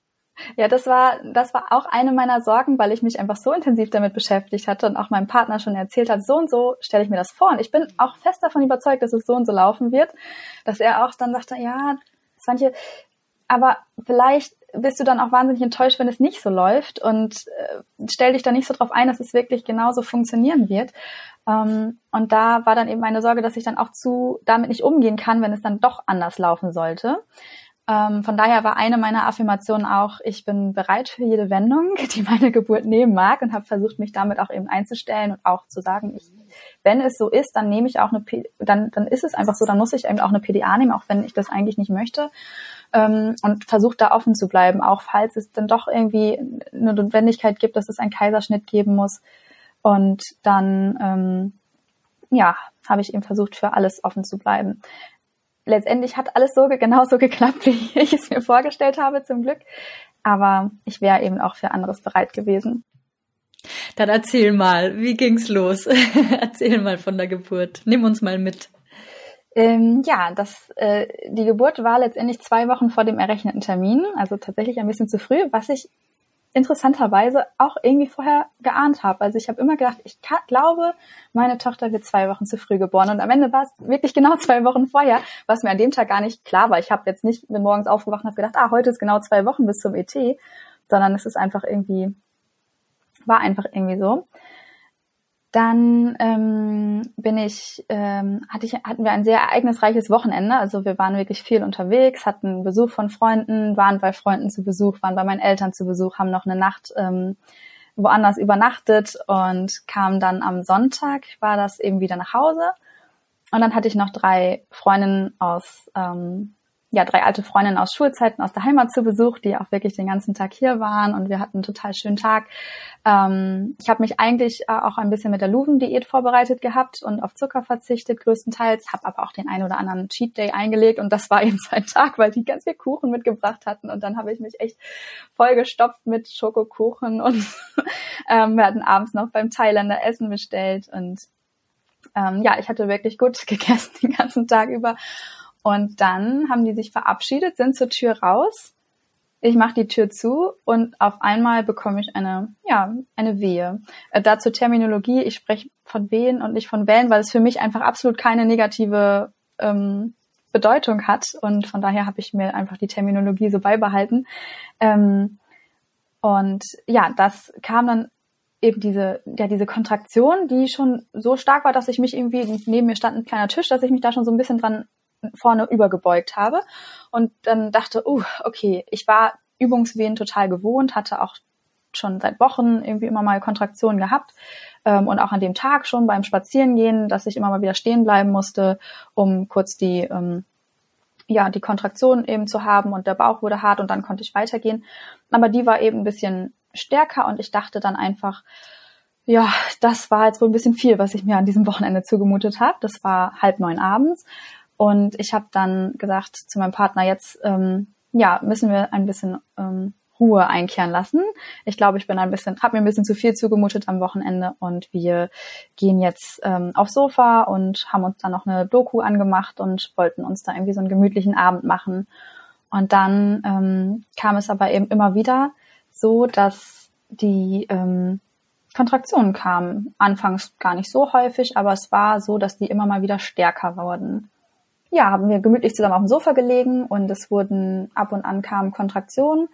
Ja, das war, das war auch eine meiner Sorgen, weil ich mich einfach so intensiv damit beschäftigt hatte und auch meinem Partner schon erzählt hat, so und so stelle ich mir das vor. Und ich bin auch fest davon überzeugt, dass es so und so laufen wird, dass er auch dann sagte, ja, manche, aber vielleicht bist du dann auch wahnsinnig enttäuscht, wenn es nicht so läuft und äh, stell dich da nicht so drauf ein, dass es wirklich genauso funktionieren wird. Ähm, und da war dann eben meine Sorge, dass ich dann auch zu damit nicht umgehen kann, wenn es dann doch anders laufen sollte. Ähm, von daher war eine meiner Affirmationen auch, ich bin bereit für jede Wendung, die meine Geburt nehmen mag und habe versucht, mich damit auch eben einzustellen und auch zu sagen, ich, wenn es so ist, dann nehme ich auch eine, P dann, dann ist es einfach so, dann muss ich eben auch eine PDA nehmen, auch wenn ich das eigentlich nicht möchte ähm, und versucht da offen zu bleiben, auch falls es dann doch irgendwie eine Notwendigkeit gibt, dass es einen Kaiserschnitt geben muss. Und dann, ähm, ja, habe ich eben versucht, für alles offen zu bleiben. Letztendlich hat alles so genauso geklappt, wie ich es mir vorgestellt habe, zum Glück. Aber ich wäre eben auch für anderes bereit gewesen. Dann erzähl mal, wie ging's los? erzähl mal von der Geburt. Nimm uns mal mit. Ähm, ja, das, äh, die Geburt war letztendlich zwei Wochen vor dem errechneten Termin, also tatsächlich ein bisschen zu früh, was ich interessanterweise auch irgendwie vorher geahnt habe. Also ich habe immer gedacht, ich glaube, meine Tochter wird zwei Wochen zu früh geboren. Und am Ende war es wirklich genau zwei Wochen vorher, was mir an dem Tag gar nicht klar war. Ich habe jetzt nicht bin morgens aufgewacht und habe gedacht, ah, heute ist genau zwei Wochen bis zum ET, sondern es ist einfach irgendwie, war einfach irgendwie so. Dann ähm, bin ich, ähm, hatte ich, hatten wir ein sehr ereignisreiches Wochenende. Also wir waren wirklich viel unterwegs, hatten Besuch von Freunden, waren bei Freunden zu Besuch, waren bei meinen Eltern zu Besuch, haben noch eine Nacht ähm, woanders übernachtet und kamen dann am Sonntag, war das eben wieder nach Hause. Und dann hatte ich noch drei Freundinnen aus, ähm, ja drei alte Freundinnen aus Schulzeiten aus der Heimat zu Besuch, die auch wirklich den ganzen Tag hier waren und wir hatten einen total schönen Tag. Ähm, ich habe mich eigentlich äh, auch ein bisschen mit der Luven-Diät vorbereitet gehabt und auf Zucker verzichtet größtenteils, habe aber auch den einen oder anderen Cheat Day eingelegt und das war eben so ein Tag, weil die ganz viel Kuchen mitgebracht hatten und dann habe ich mich echt vollgestopft mit Schokokuchen und ähm, wir hatten abends noch beim Thailänder Essen bestellt und ähm, ja, ich hatte wirklich gut gegessen den ganzen Tag über und dann haben die sich verabschiedet, sind zur Tür raus. Ich mache die Tür zu und auf einmal bekomme ich eine, ja, eine Wehe. Äh, dazu Terminologie, ich spreche von Wehen und nicht von Wellen, weil es für mich einfach absolut keine negative ähm, Bedeutung hat. Und von daher habe ich mir einfach die Terminologie so beibehalten. Ähm, und ja, das kam dann eben diese, ja, diese Kontraktion, die schon so stark war, dass ich mich irgendwie, neben mir stand ein kleiner Tisch, dass ich mich da schon so ein bisschen dran vorne übergebeugt habe und dann dachte, uh, okay, ich war Übungswehen total gewohnt, hatte auch schon seit Wochen irgendwie immer mal Kontraktionen gehabt ähm, und auch an dem Tag schon beim Spazierengehen, dass ich immer mal wieder stehen bleiben musste, um kurz die ähm, ja die Kontraktion eben zu haben und der Bauch wurde hart und dann konnte ich weitergehen. Aber die war eben ein bisschen stärker und ich dachte dann einfach, ja, das war jetzt wohl ein bisschen viel, was ich mir an diesem Wochenende zugemutet habe. Das war halb neun abends und ich habe dann gesagt zu meinem Partner, jetzt ähm, ja, müssen wir ein bisschen ähm, Ruhe einkehren lassen. Ich glaube, ich bin ein bisschen, habe mir ein bisschen zu viel zugemutet am Wochenende und wir gehen jetzt ähm, aufs Sofa und haben uns dann noch eine Doku angemacht und wollten uns da irgendwie so einen gemütlichen Abend machen. Und dann ähm, kam es aber eben immer wieder so, dass die ähm, Kontraktionen kamen. Anfangs gar nicht so häufig, aber es war so, dass die immer mal wieder stärker wurden ja, haben wir gemütlich zusammen auf dem Sofa gelegen und es wurden ab und an kamen Kontraktionen,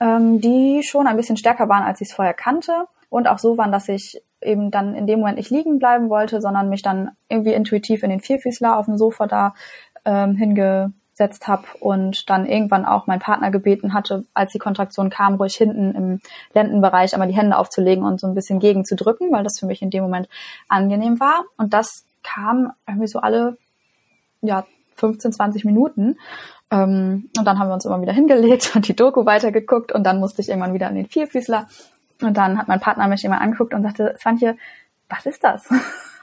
ähm, die schon ein bisschen stärker waren, als ich es vorher kannte und auch so waren, dass ich eben dann in dem Moment nicht liegen bleiben wollte, sondern mich dann irgendwie intuitiv in den Vierfüßler auf dem Sofa da ähm, hingesetzt habe und dann irgendwann auch mein Partner gebeten hatte, als die Kontraktion kam, ruhig hinten im Lendenbereich einmal die Hände aufzulegen und so ein bisschen gegenzudrücken, weil das für mich in dem Moment angenehm war. Und das kam irgendwie so alle ja, 15, 20 Minuten. Ähm, und dann haben wir uns immer wieder hingelegt und die Doku weitergeguckt und dann musste ich irgendwann wieder an den Vierfüßler. Und dann hat mein Partner mich immer angeguckt und sagte, Svantje, was ist das?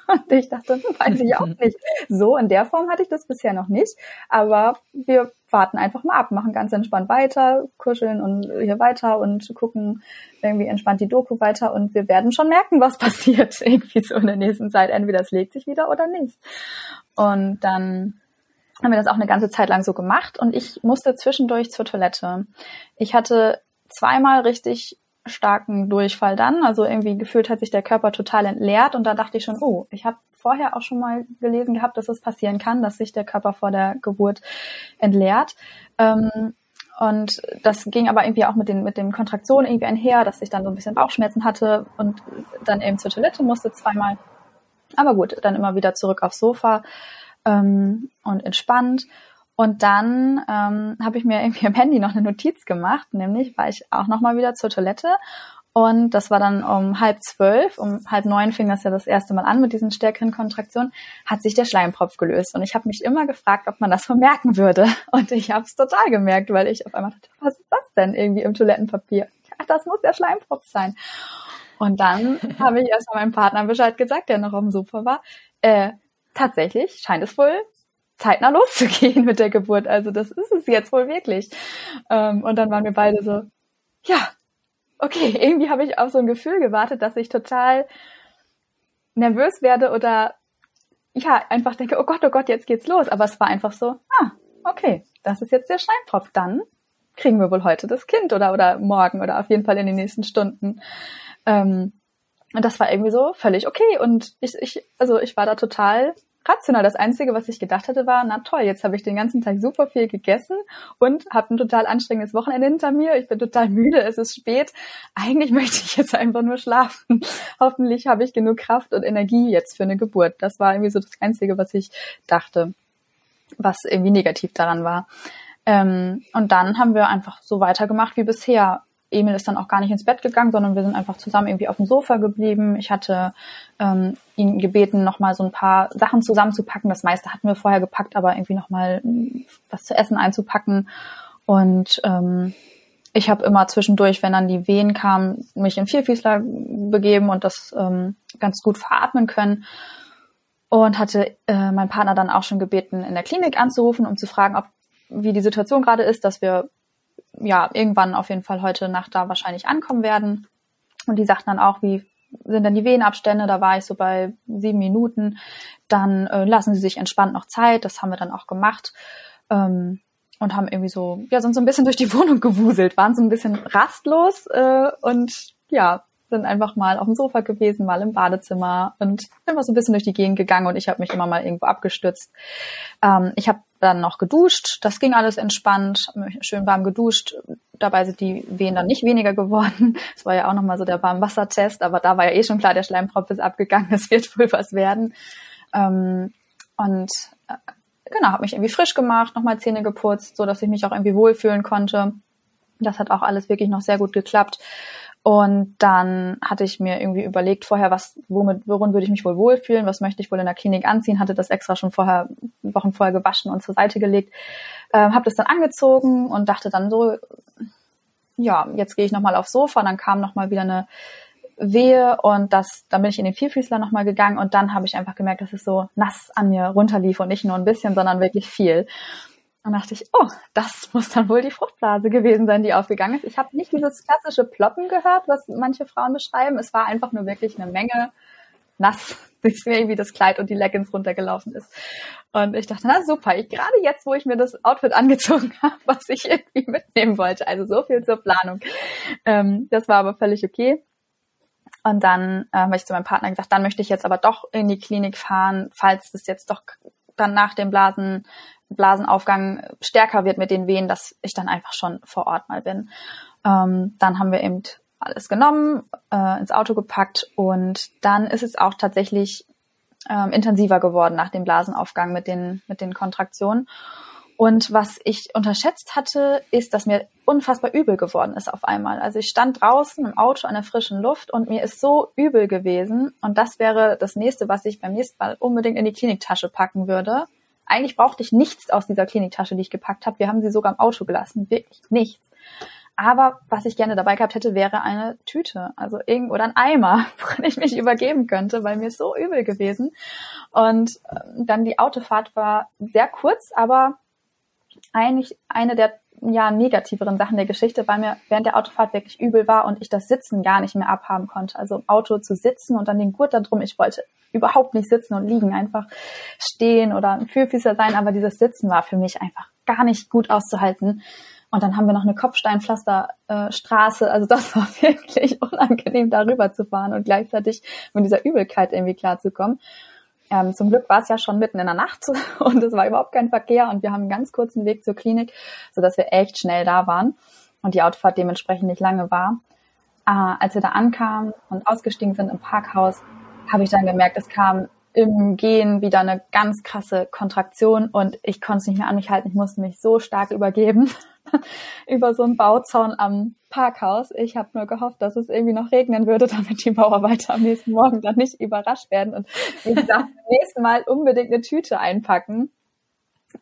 Und ich dachte, hm, weiß ich auch nicht. So in der Form hatte ich das bisher noch nicht. Aber wir warten einfach mal ab, machen ganz entspannt weiter, kuscheln und hier weiter und gucken irgendwie entspannt die Doku weiter und wir werden schon merken, was passiert irgendwie so in der nächsten Zeit. Entweder es legt sich wieder oder nicht. Und dann haben wir das auch eine ganze Zeit lang so gemacht und ich musste zwischendurch zur Toilette. Ich hatte zweimal richtig starken Durchfall dann, also irgendwie gefühlt hat sich der Körper total entleert und da dachte ich schon, oh, ich habe vorher auch schon mal gelesen gehabt, dass es passieren kann, dass sich der Körper vor der Geburt entleert. Ähm, und das ging aber irgendwie auch mit den, mit den Kontraktionen irgendwie einher, dass ich dann so ein bisschen Bauchschmerzen hatte und dann eben zur Toilette musste zweimal. Aber gut, dann immer wieder zurück aufs Sofa ähm, und entspannt. Und dann ähm, habe ich mir irgendwie am Handy noch eine Notiz gemacht, nämlich war ich auch nochmal wieder zur Toilette und das war dann um halb zwölf, um halb neun fing das ja das erste Mal an mit diesen stärkeren Kontraktionen, hat sich der Schleimpropf gelöst. Und ich habe mich immer gefragt, ob man das vermerken würde. Und ich habe es total gemerkt, weil ich auf einmal dachte, was ist das denn irgendwie im Toilettenpapier? Ach, das muss der Schleimpropf sein. Und dann habe ich erst mal meinem Partner Bescheid gesagt, der noch auf dem Sofa war. Äh, tatsächlich scheint es wohl zeitnah loszugehen mit der Geburt. Also das ist es jetzt wohl wirklich. Ähm, und dann waren wir beide so, ja, okay, irgendwie habe ich auf so ein Gefühl gewartet, dass ich total nervös werde oder ja, einfach denke, oh Gott, oh Gott, jetzt geht's los. Aber es war einfach so, ah, okay, das ist jetzt der Scheinpropf. Dann kriegen wir wohl heute das Kind oder, oder morgen oder auf jeden Fall in den nächsten Stunden. Ähm, und das war irgendwie so völlig okay. Und ich, ich, also ich war da total rational. Das Einzige, was ich gedacht hatte, war, na toll, jetzt habe ich den ganzen Tag super viel gegessen und habe ein total anstrengendes Wochenende hinter mir. Ich bin total müde, es ist spät. Eigentlich möchte ich jetzt einfach nur schlafen. Hoffentlich habe ich genug Kraft und Energie jetzt für eine Geburt. Das war irgendwie so das Einzige, was ich dachte, was irgendwie negativ daran war. Ähm, und dann haben wir einfach so weitergemacht wie bisher Emil ist dann auch gar nicht ins Bett gegangen, sondern wir sind einfach zusammen irgendwie auf dem Sofa geblieben. Ich hatte ähm, ihn gebeten, nochmal so ein paar Sachen zusammenzupacken. Das meiste hatten wir vorher gepackt, aber irgendwie nochmal was zu essen einzupacken. Und ähm, ich habe immer zwischendurch, wenn dann die Wehen kamen, mich in Vierfüßler begeben und das ähm, ganz gut veratmen können. Und hatte äh, mein Partner dann auch schon gebeten, in der Klinik anzurufen, um zu fragen, ob wie die Situation gerade ist, dass wir ja irgendwann auf jeden Fall heute Nacht da wahrscheinlich ankommen werden. Und die sagten dann auch, wie sind denn die Wehenabstände? Da war ich so bei sieben Minuten. Dann äh, lassen sie sich entspannt noch Zeit. Das haben wir dann auch gemacht. Ähm, und haben irgendwie so, ja, sind so ein bisschen durch die Wohnung gewuselt, waren so ein bisschen rastlos äh, und ja, sind einfach mal auf dem Sofa gewesen, mal im Badezimmer und einfach so ein bisschen durch die Gegend gegangen und ich habe mich immer mal irgendwo abgestützt. Ähm, ich habe dann noch geduscht, das ging alles entspannt, schön warm geduscht. Dabei sind die Wehen dann nicht weniger geworden. Das war ja auch nochmal so der Warmwassertest, aber da war ja eh schon klar, der Schleimfropf ist abgegangen, es wird wohl was werden. Ähm, und äh, genau, habe mich irgendwie frisch gemacht, nochmal Zähne geputzt, so dass ich mich auch irgendwie wohlfühlen konnte. Das hat auch alles wirklich noch sehr gut geklappt. Und dann hatte ich mir irgendwie überlegt vorher, was, womit, worin würde ich mich wohl wohlfühlen, was möchte ich wohl in der Klinik anziehen, hatte das extra schon vorher, Wochen vorher gewaschen und zur Seite gelegt, ähm, habe das dann angezogen und dachte dann so, ja, jetzt gehe ich nochmal aufs Sofa, dann kam nochmal wieder eine Wehe und das, dann bin ich in den Vierfüßler nochmal gegangen und dann habe ich einfach gemerkt, dass es so nass an mir runterlief und nicht nur ein bisschen, sondern wirklich viel. Und dachte ich, oh, das muss dann wohl die Fruchtblase gewesen sein, die aufgegangen ist. Ich habe nicht dieses klassische Ploppen gehört, was manche Frauen beschreiben. Es war einfach nur wirklich eine Menge nass, irgendwie das Kleid und die Leggings runtergelaufen ist. Und ich dachte, na super, ich, gerade jetzt, wo ich mir das Outfit angezogen habe, was ich irgendwie mitnehmen wollte. Also so viel zur Planung. Ähm, das war aber völlig okay. Und dann äh, habe ich zu meinem Partner gesagt, dann möchte ich jetzt aber doch in die Klinik fahren, falls es jetzt doch dann nach dem Blasen Blasenaufgang stärker wird mit den Wehen, dass ich dann einfach schon vor Ort mal bin. Ähm, dann haben wir eben alles genommen, äh, ins Auto gepackt und dann ist es auch tatsächlich ähm, intensiver geworden nach dem Blasenaufgang mit den, mit den Kontraktionen. Und was ich unterschätzt hatte, ist, dass mir unfassbar übel geworden ist auf einmal. Also ich stand draußen im Auto an der frischen Luft und mir ist so übel gewesen. Und das wäre das nächste, was ich beim nächsten Mal unbedingt in die Kliniktasche packen würde. Eigentlich brauchte ich nichts aus dieser Kliniktasche, die ich gepackt habe. Wir haben sie sogar im Auto gelassen. Wirklich nichts. Aber was ich gerne dabei gehabt hätte, wäre eine Tüte, also irgend oder ein Eimer, woran ich mich übergeben könnte, weil mir ist so übel gewesen. Und ähm, dann die Autofahrt war sehr kurz, aber eigentlich eine der ja, negativeren Sachen der Geschichte, weil mir während der Autofahrt wirklich übel war und ich das Sitzen gar nicht mehr abhaben konnte. Also im Auto zu sitzen und dann den Gurt da drum. Ich wollte überhaupt nicht sitzen und liegen, einfach stehen oder ein Fühlfüßer sein, aber dieses Sitzen war für mich einfach gar nicht gut auszuhalten. Und dann haben wir noch eine Kopfsteinpflasterstraße. Äh, also das war wirklich unangenehm, darüber zu fahren und gleichzeitig mit dieser Übelkeit irgendwie klarzukommen. Ähm, zum Glück war es ja schon mitten in der Nacht und es war überhaupt kein Verkehr und wir haben einen ganz kurzen Weg zur Klinik, sodass wir echt schnell da waren und die Autofahrt dementsprechend nicht lange war. Äh, als wir da ankamen und ausgestiegen sind im Parkhaus, habe ich dann gemerkt, es kam im Gehen wieder eine ganz krasse Kontraktion und ich konnte es nicht mehr an mich halten. Ich musste mich so stark übergeben über so einen Bauzaun am Parkhaus. Ich habe nur gehofft, dass es irgendwie noch regnen würde, damit die Bauarbeiter am nächsten Morgen dann nicht überrascht werden. Und wie gesagt, beim nächsten Mal unbedingt eine Tüte einpacken.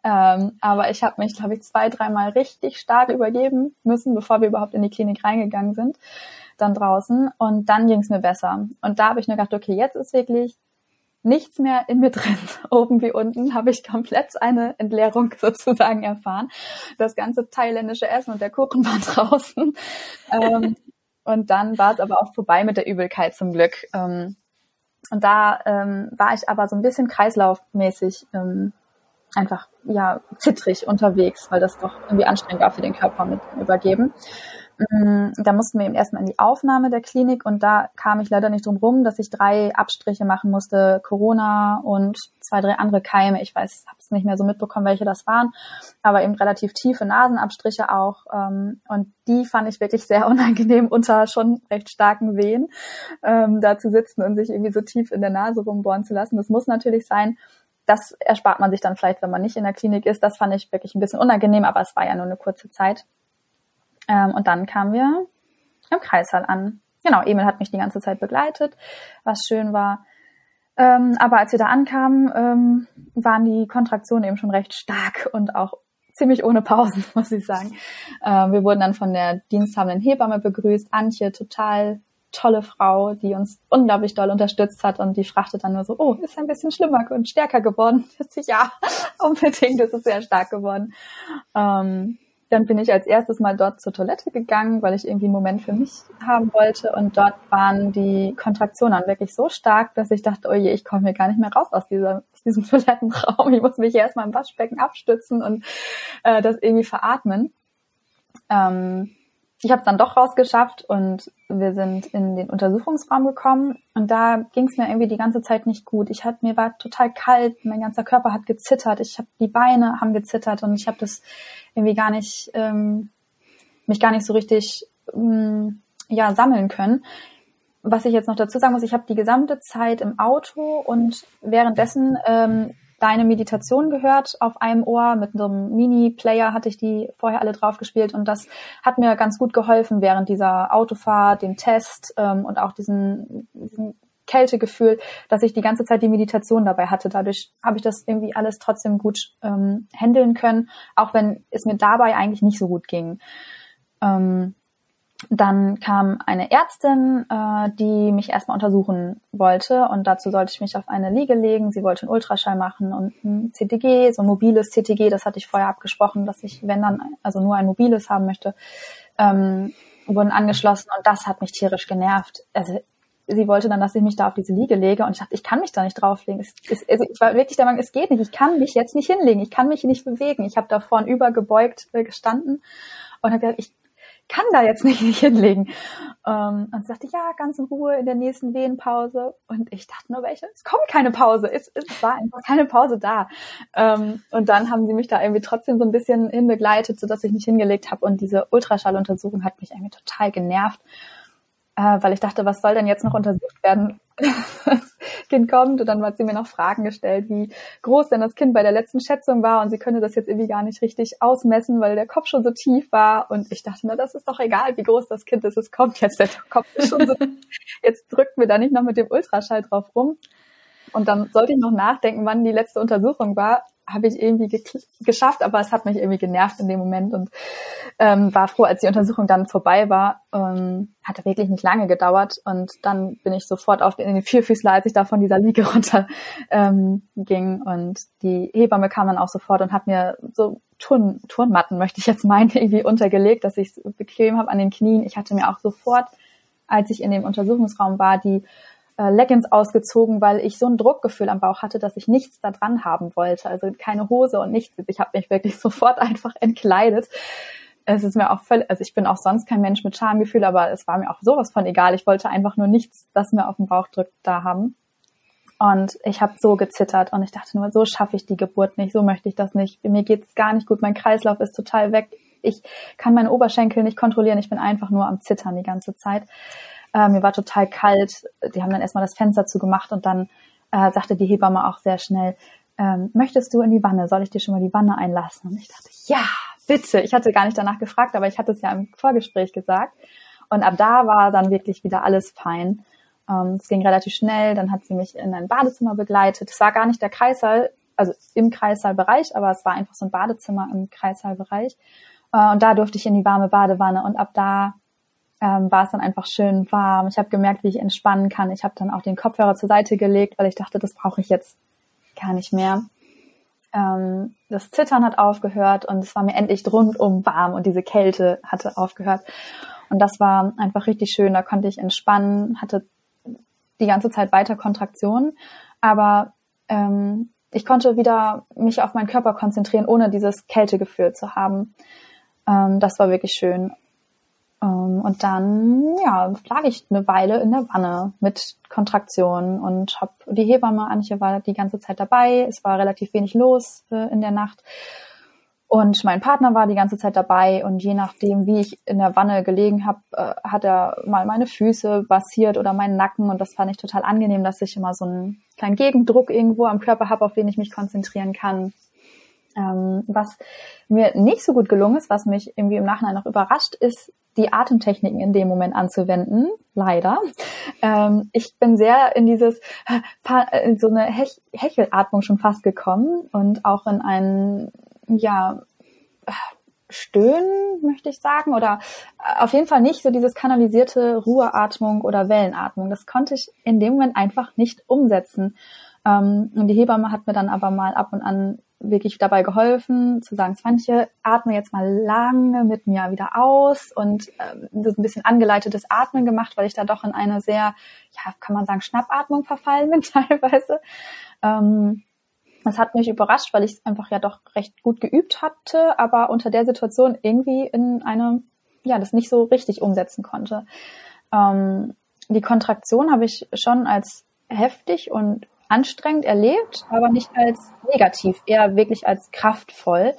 Ähm, aber ich habe mich, glaube ich, zwei, dreimal richtig stark übergeben müssen, bevor wir überhaupt in die Klinik reingegangen sind, dann draußen. Und dann ging es mir besser. Und da habe ich nur gedacht, okay, jetzt ist wirklich nichts mehr in mir drin. Oben wie unten habe ich komplett eine Entleerung sozusagen erfahren. Das ganze thailändische Essen und der Kuchen war draußen. ähm, und dann war es aber auch vorbei mit der Übelkeit zum Glück. Ähm, und da ähm, war ich aber so ein bisschen kreislaufmäßig ähm, einfach ja zittrig unterwegs, weil das doch irgendwie anstrengend war für den Körper mit übergeben. Mm, da mussten wir eben erstmal in die Aufnahme der Klinik und da kam ich leider nicht drum rum, dass ich drei Abstriche machen musste, Corona und zwei, drei andere Keime. Ich weiß, habe es nicht mehr so mitbekommen, welche das waren, aber eben relativ tiefe Nasenabstriche auch. Ähm, und die fand ich wirklich sehr unangenehm unter schon recht starken Wehen, ähm, da zu sitzen und sich irgendwie so tief in der Nase rumbohren zu lassen. Das muss natürlich sein. Das erspart man sich dann vielleicht, wenn man nicht in der Klinik ist. Das fand ich wirklich ein bisschen unangenehm, aber es war ja nur eine kurze Zeit. Ähm, und dann kamen wir im Kreissaal an. Genau, Emil hat mich die ganze Zeit begleitet, was schön war. Ähm, aber als wir da ankamen, ähm, waren die Kontraktionen eben schon recht stark und auch ziemlich ohne Pausen, muss ich sagen. Ähm, wir wurden dann von der diensthabenden Hebamme begrüßt. Antje, total tolle Frau, die uns unglaublich doll unterstützt hat und die fragte dann nur so, oh, ist ein bisschen schlimmer und stärker geworden. ja, unbedingt, ist es sehr stark geworden. Ähm, dann bin ich als erstes mal dort zur Toilette gegangen, weil ich irgendwie einen Moment für mich haben wollte. Und dort waren die Kontraktionen wirklich so stark, dass ich dachte, oh je, ich komme hier gar nicht mehr raus aus, dieser, aus diesem Toilettenraum. Ich muss mich erstmal im Waschbecken abstützen und äh, das irgendwie veratmen. Ähm, ich habe es dann doch rausgeschafft und wir sind in den Untersuchungsraum gekommen und da ging es mir irgendwie die ganze Zeit nicht gut. Ich hatte mir war total kalt, mein ganzer Körper hat gezittert, ich habe die Beine haben gezittert und ich habe das irgendwie gar nicht ähm, mich gar nicht so richtig ähm, ja sammeln können. Was ich jetzt noch dazu sagen muss, ich habe die gesamte Zeit im Auto und währenddessen ähm, deine Meditation gehört auf einem Ohr. Mit einem Mini-Player hatte ich die vorher alle drauf gespielt und das hat mir ganz gut geholfen während dieser Autofahrt, dem Test ähm, und auch diesen, diesen Kältegefühl, dass ich die ganze Zeit die Meditation dabei hatte. Dadurch habe ich das irgendwie alles trotzdem gut ähm, handeln können, auch wenn es mir dabei eigentlich nicht so gut ging. Ähm, dann kam eine Ärztin, äh, die mich erstmal untersuchen wollte und dazu sollte ich mich auf eine Liege legen. Sie wollte einen Ultraschall machen und ein CTG, so ein mobiles CTG, das hatte ich vorher abgesprochen, dass ich, wenn dann, also nur ein mobiles haben möchte, ähm, wurden angeschlossen und das hat mich tierisch genervt. Also sie wollte dann, dass ich mich da auf diese Liege lege und ich dachte, ich kann mich da nicht drauflegen. Es, es, also ich war wirklich der Meinung, es geht nicht. Ich kann mich jetzt nicht hinlegen. Ich kann mich nicht bewegen. Ich habe da vorn übergebeugt äh, gestanden und habe gesagt, ich kann da jetzt nicht, nicht hinlegen. Ähm, und sagte, ja, ganz in Ruhe in der nächsten Wehenpause. Und ich dachte nur, welche? Es kommt keine Pause. Es, es war einfach keine Pause da. Ähm, und dann haben sie mich da irgendwie trotzdem so ein bisschen hinbegleitet, sodass ich mich hingelegt habe. Und diese Ultraschalluntersuchung hat mich irgendwie total genervt äh, weil ich dachte, was soll denn jetzt noch untersucht werden? Das Kind kommt und dann hat sie mir noch Fragen gestellt, wie groß denn das Kind bei der letzten Schätzung war und sie könne das jetzt irgendwie gar nicht richtig ausmessen, weil der Kopf schon so tief war und ich dachte, na, das ist doch egal, wie groß das Kind ist, es kommt jetzt, der Kopf ist schon so, jetzt drückt mir da nicht noch mit dem Ultraschall drauf rum. Und dann sollte ich noch nachdenken, wann die letzte Untersuchung war habe ich irgendwie geschafft, aber es hat mich irgendwie genervt in dem Moment und ähm, war froh, als die Untersuchung dann vorbei war. Ähm, hatte wirklich nicht lange gedauert und dann bin ich sofort auf den, in den Vierfüßler, als ich da von dieser Liege runter ähm, ging und die Hebamme kam dann auch sofort und hat mir so Turn, Turnmatten, möchte ich jetzt meinen, irgendwie untergelegt, dass ich es bequem habe an den Knien. Ich hatte mir auch sofort, als ich in dem Untersuchungsraum war, die äh, Leggings ausgezogen, weil ich so ein Druckgefühl am Bauch hatte, dass ich nichts da dran haben wollte. Also keine Hose und nichts. Ich habe mich wirklich sofort einfach entkleidet. Es ist mir auch völlig, also ich bin auch sonst kein Mensch mit Schamgefühl, aber es war mir auch sowas von egal. Ich wollte einfach nur nichts, das mir auf den Bauch drückt, da haben. Und ich habe so gezittert und ich dachte nur, so schaffe ich die Geburt nicht, so möchte ich das nicht. Mir geht's gar nicht gut, mein Kreislauf ist total weg. Ich kann meine Oberschenkel nicht kontrollieren, ich bin einfach nur am Zittern die ganze Zeit. Äh, mir war total kalt. Die haben dann erstmal das Fenster zugemacht und dann äh, sagte die Hebamme auch sehr schnell, ähm, möchtest du in die Wanne? Soll ich dir schon mal die Wanne einlassen? Und ich dachte, ja, bitte. Ich hatte gar nicht danach gefragt, aber ich hatte es ja im Vorgespräch gesagt. Und ab da war dann wirklich wieder alles fein. Ähm, es ging relativ schnell. Dann hat sie mich in ein Badezimmer begleitet. Es war gar nicht der Kreissaal, also im Kreissaalbereich, aber es war einfach so ein Badezimmer im Kreissaalbereich. Äh, und da durfte ich in die warme Badewanne. Und ab da ähm, war es dann einfach schön warm. Ich habe gemerkt, wie ich entspannen kann. Ich habe dann auch den Kopfhörer zur Seite gelegt, weil ich dachte, das brauche ich jetzt gar nicht mehr. Ähm, das Zittern hat aufgehört und es war mir endlich rundum warm und diese Kälte hatte aufgehört. Und das war einfach richtig schön. Da konnte ich entspannen, hatte die ganze Zeit weiter Kontraktionen, aber ähm, ich konnte wieder mich auf meinen Körper konzentrieren, ohne dieses Kältegefühl zu haben. Ähm, das war wirklich schön. Ähm, und dann, ja, lag ich eine Weile in der Wanne mit Kontraktionen und habe die Hebamme, Antje war die ganze Zeit dabei. Es war relativ wenig los äh, in der Nacht. Und mein Partner war die ganze Zeit dabei und je nachdem, wie ich in der Wanne gelegen habe, äh, hat er mal meine Füße massiert oder meinen Nacken und das fand ich total angenehm, dass ich immer so einen kleinen Gegendruck irgendwo am Körper habe, auf den ich mich konzentrieren kann. Ähm, was mir nicht so gut gelungen ist, was mich irgendwie im Nachhinein noch überrascht, ist die Atemtechniken in dem Moment anzuwenden, leider. Ähm, ich bin sehr in dieses in so eine Hech Hechelatmung schon fast gekommen und auch in einen ja Stöhnen, möchte ich sagen, oder äh, auf jeden Fall nicht so dieses kanalisierte Ruheatmung oder Wellenatmung. Das konnte ich in dem Moment einfach nicht umsetzen. Ähm, und die Hebamme hat mir dann aber mal ab und an wirklich dabei geholfen, zu sagen, Svanche, atme jetzt mal lange mit mir wieder aus und ähm, ein bisschen angeleitetes Atmen gemacht, weil ich da doch in eine sehr, ja, kann man sagen, Schnappatmung verfallen bin teilweise. Ähm, das hat mich überrascht, weil ich es einfach ja doch recht gut geübt hatte, aber unter der Situation irgendwie in eine, ja, das nicht so richtig umsetzen konnte. Ähm, die Kontraktion habe ich schon als heftig und anstrengend erlebt, aber nicht als negativ, eher wirklich als kraftvoll.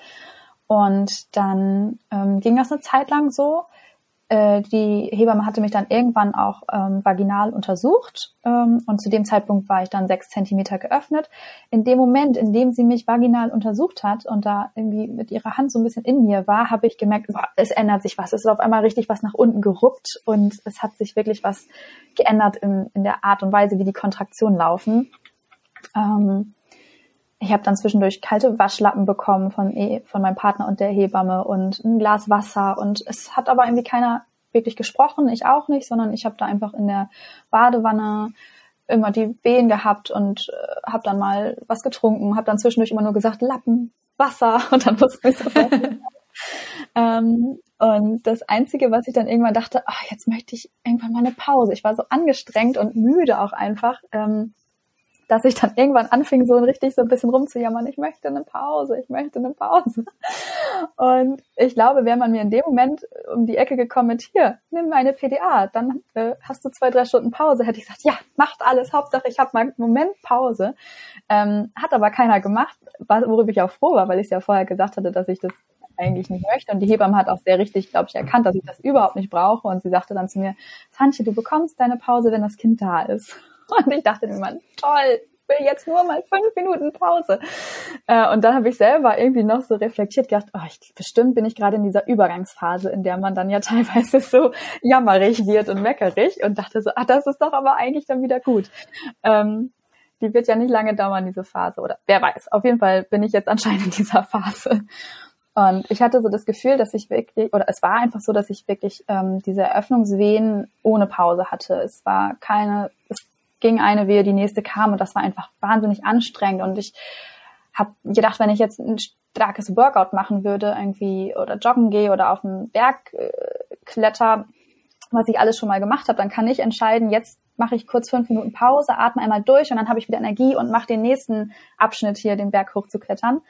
Und dann ähm, ging das eine Zeit lang so, äh, die Hebamme hatte mich dann irgendwann auch ähm, vaginal untersucht ähm, und zu dem Zeitpunkt war ich dann sechs Zentimeter geöffnet. In dem Moment, in dem sie mich vaginal untersucht hat und da irgendwie mit ihrer Hand so ein bisschen in mir war, habe ich gemerkt, boah, es ändert sich was. Es ist auf einmal richtig was nach unten geruppt und es hat sich wirklich was geändert in, in der Art und Weise, wie die Kontraktionen laufen. Ähm, ich habe dann zwischendurch kalte Waschlappen bekommen von, e, von meinem Partner und der Hebamme und ein Glas Wasser. Und es hat aber irgendwie keiner wirklich gesprochen, ich auch nicht, sondern ich habe da einfach in der Badewanne immer die Wehen gehabt und äh, habe dann mal was getrunken, habe dann zwischendurch immer nur gesagt, Lappen, Wasser und dann wusste ich sofort. ähm, und das Einzige, was ich dann irgendwann dachte, ach, jetzt möchte ich irgendwann mal eine Pause. Ich war so angestrengt und müde auch einfach. Ähm, dass ich dann irgendwann anfing, so richtig so ein bisschen rumzujammern, ich möchte eine Pause, ich möchte eine Pause. Und ich glaube, wäre man mir in dem Moment um die Ecke gekommen mit, hier, nimm meine PDA, dann äh, hast du zwei, drei Stunden Pause, hätte ich gesagt, ja, macht alles, Hauptsache ich habe mal einen Moment Pause. Ähm, hat aber keiner gemacht, worüber ich auch froh war, weil ich es ja vorher gesagt hatte, dass ich das eigentlich nicht möchte. Und die Hebamme hat auch sehr richtig, glaube ich, erkannt, dass ich das überhaupt nicht brauche. Und sie sagte dann zu mir, Tantje, du bekommst deine Pause, wenn das Kind da ist. Und ich dachte mir mal, toll, will jetzt nur mal fünf Minuten Pause. Äh, und dann habe ich selber irgendwie noch so reflektiert gedacht, oh, ich, bestimmt bin ich gerade in dieser Übergangsphase, in der man dann ja teilweise so jammerig wird und meckerig und dachte so, ah, das ist doch aber eigentlich dann wieder gut. Ähm, die wird ja nicht lange dauern, diese Phase. Oder wer weiß. Auf jeden Fall bin ich jetzt anscheinend in dieser Phase. Und ich hatte so das Gefühl, dass ich wirklich, oder es war einfach so, dass ich wirklich ähm, diese Eröffnungswehen ohne Pause hatte. Es war keine, ging eine Wehe, die nächste kam und das war einfach wahnsinnig anstrengend. Und ich habe gedacht, wenn ich jetzt ein starkes Workout machen würde, irgendwie oder joggen gehe oder auf den Berg äh, kletter, was ich alles schon mal gemacht habe, dann kann ich entscheiden, jetzt mache ich kurz fünf Minuten Pause, atme einmal durch und dann habe ich wieder Energie und mache den nächsten Abschnitt hier, den Berg hochzuklettern.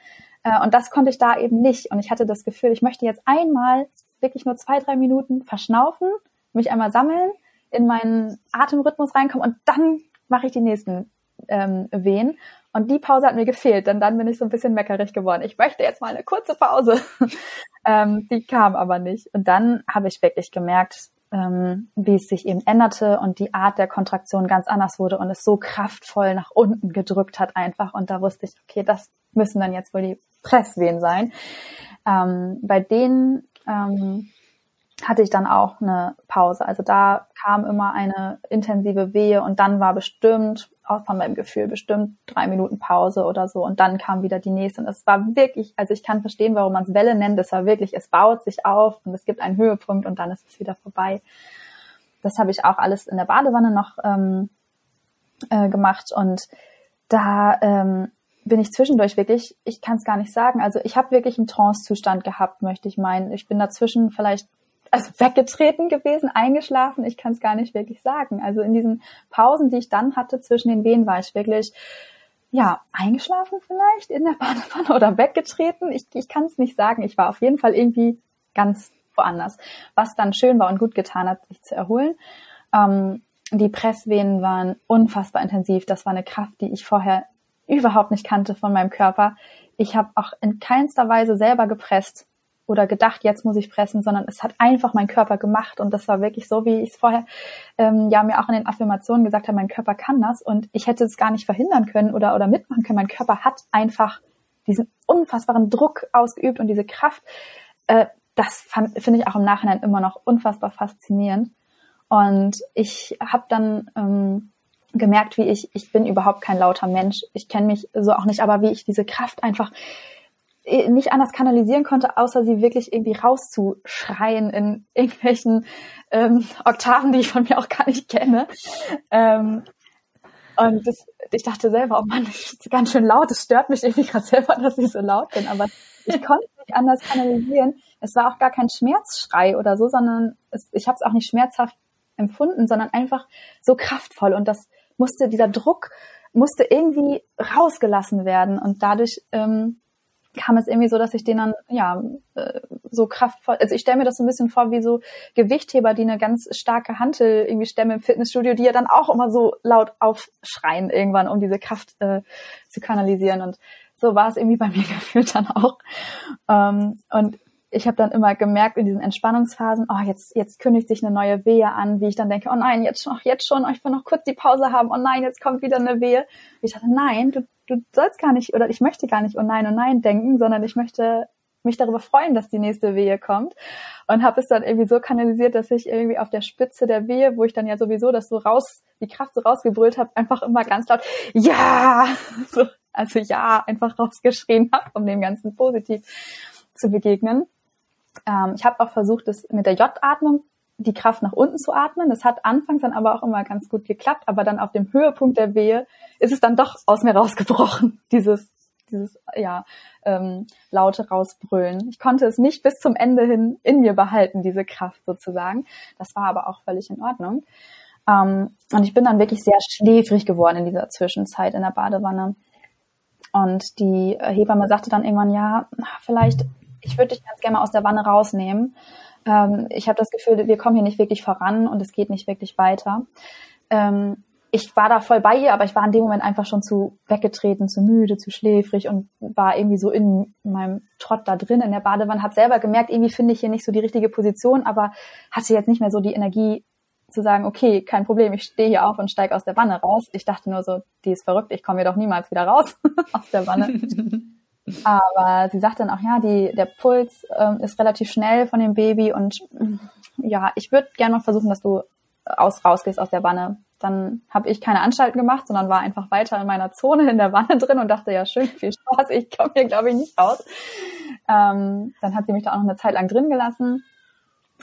Äh, und das konnte ich da eben nicht. Und ich hatte das Gefühl, ich möchte jetzt einmal wirklich nur zwei, drei Minuten verschnaufen, mich einmal sammeln, in meinen Atemrhythmus reinkommen und dann mache ich die nächsten ähm, Wehen. Und die Pause hat mir gefehlt, denn dann bin ich so ein bisschen meckerig geworden. Ich möchte jetzt mal eine kurze Pause. ähm, die kam aber nicht. Und dann habe ich wirklich gemerkt, ähm, wie es sich eben änderte und die Art der Kontraktion ganz anders wurde und es so kraftvoll nach unten gedrückt hat einfach. Und da wusste ich, okay, das müssen dann jetzt wohl die Presswehen sein. Ähm, bei denen ähm, hatte ich dann auch eine Pause. Also da kam immer eine intensive Wehe und dann war bestimmt, auch von meinem Gefühl, bestimmt drei Minuten Pause oder so und dann kam wieder die nächste. Und es war wirklich, also ich kann verstehen, warum man es Welle nennt. Es war wirklich, es baut sich auf und es gibt einen Höhepunkt und dann ist es wieder vorbei. Das habe ich auch alles in der Badewanne noch ähm, äh, gemacht und da ähm, bin ich zwischendurch wirklich, ich kann es gar nicht sagen. Also ich habe wirklich einen Trance-Zustand gehabt, möchte ich meinen. Ich bin dazwischen vielleicht also weggetreten gewesen, eingeschlafen, ich kann es gar nicht wirklich sagen. Also in diesen Pausen, die ich dann hatte zwischen den Wehen, war ich wirklich ja, eingeschlafen vielleicht in der Badewanne oder weggetreten. Ich, ich kann es nicht sagen. Ich war auf jeden Fall irgendwie ganz woanders. Was dann schön war und gut getan hat, sich zu erholen. Ähm, die Pressvenen waren unfassbar intensiv. Das war eine Kraft, die ich vorher überhaupt nicht kannte von meinem Körper. Ich habe auch in keinster Weise selber gepresst oder gedacht, jetzt muss ich pressen, sondern es hat einfach mein Körper gemacht und das war wirklich so, wie ich es vorher ähm, ja mir auch in den Affirmationen gesagt habe, mein Körper kann das und ich hätte es gar nicht verhindern können oder oder mitmachen können. Mein Körper hat einfach diesen unfassbaren Druck ausgeübt und diese Kraft. Äh, das finde ich auch im Nachhinein immer noch unfassbar faszinierend. Und ich habe dann ähm, gemerkt, wie ich, ich bin überhaupt kein lauter Mensch. Ich kenne mich so auch nicht, aber wie ich diese Kraft einfach nicht anders kanalisieren konnte, außer sie wirklich irgendwie rauszuschreien in irgendwelchen ähm, Oktaven, die ich von mir auch gar nicht kenne. Ähm, und das, ich dachte selber, oh Mann, das ist ganz schön laut. Es stört mich irgendwie gerade selber, dass ich so laut bin. Aber ich konnte nicht anders kanalisieren. Es war auch gar kein Schmerzschrei oder so, sondern es, ich habe es auch nicht schmerzhaft empfunden, sondern einfach so kraftvoll. Und das musste, dieser Druck musste irgendwie rausgelassen werden. Und dadurch ähm, kam es irgendwie so, dass ich den dann, ja, äh, so kraftvoll, also ich stelle mir das so ein bisschen vor wie so Gewichtheber, die eine ganz starke Hantel irgendwie stemmen im Fitnessstudio, die ja dann auch immer so laut aufschreien irgendwann, um diese Kraft äh, zu kanalisieren. Und so war es irgendwie bei mir gefühlt dann auch. Ähm, und ich habe dann immer gemerkt in diesen Entspannungsphasen, oh, jetzt, jetzt kündigt sich eine neue Wehe an, wie ich dann denke, oh nein, jetzt schon, jetzt schon, oh, ich will noch kurz die Pause haben, oh nein, jetzt kommt wieder eine Wehe. Ich dachte, nein, du, du sollst gar nicht, oder ich möchte gar nicht oh nein, oh nein denken, sondern ich möchte mich darüber freuen, dass die nächste Wehe kommt. Und habe es dann irgendwie so kanalisiert, dass ich irgendwie auf der Spitze der Wehe, wo ich dann ja sowieso das so raus, die Kraft so rausgebrüllt habe, einfach immer ganz laut, ja, so, also ja, einfach rausgeschrien habe, um dem Ganzen positiv zu begegnen. Ähm, ich habe auch versucht, das mit der J-Atmung die Kraft nach unten zu atmen. Das hat anfangs dann aber auch immer ganz gut geklappt, aber dann auf dem Höhepunkt der Wehe ist es dann doch aus mir rausgebrochen, dieses, dieses ja, ähm, laute rausbrüllen. Ich konnte es nicht bis zum Ende hin in mir behalten, diese Kraft sozusagen. Das war aber auch völlig in Ordnung. Ähm, und ich bin dann wirklich sehr schläfrig geworden in dieser Zwischenzeit in der Badewanne. Und die Hebamme sagte dann irgendwann, ja, vielleicht ich würde dich ganz gerne mal aus der Wanne rausnehmen. Ähm, ich habe das Gefühl, wir kommen hier nicht wirklich voran und es geht nicht wirklich weiter. Ähm, ich war da voll bei ihr, aber ich war in dem Moment einfach schon zu weggetreten, zu müde, zu schläfrig und war irgendwie so in meinem Trott da drin in der Badewanne. Habe selber gemerkt, irgendwie finde ich hier nicht so die richtige Position, aber hatte jetzt nicht mehr so die Energie zu sagen, okay, kein Problem, ich stehe hier auf und steige aus der Wanne raus. Ich dachte nur so, die ist verrückt, ich komme hier doch niemals wieder raus aus der Wanne. Aber sie sagt dann auch, ja, die, der Puls ähm, ist relativ schnell von dem Baby und ja, ich würde gerne mal versuchen, dass du aus, rausgehst aus der Wanne. Dann habe ich keine Anstalten gemacht, sondern war einfach weiter in meiner Zone in der Wanne drin und dachte, ja, schön, viel Spaß, ich komme hier, glaube ich, nicht raus. Ähm, dann hat sie mich da auch noch eine Zeit lang drin gelassen.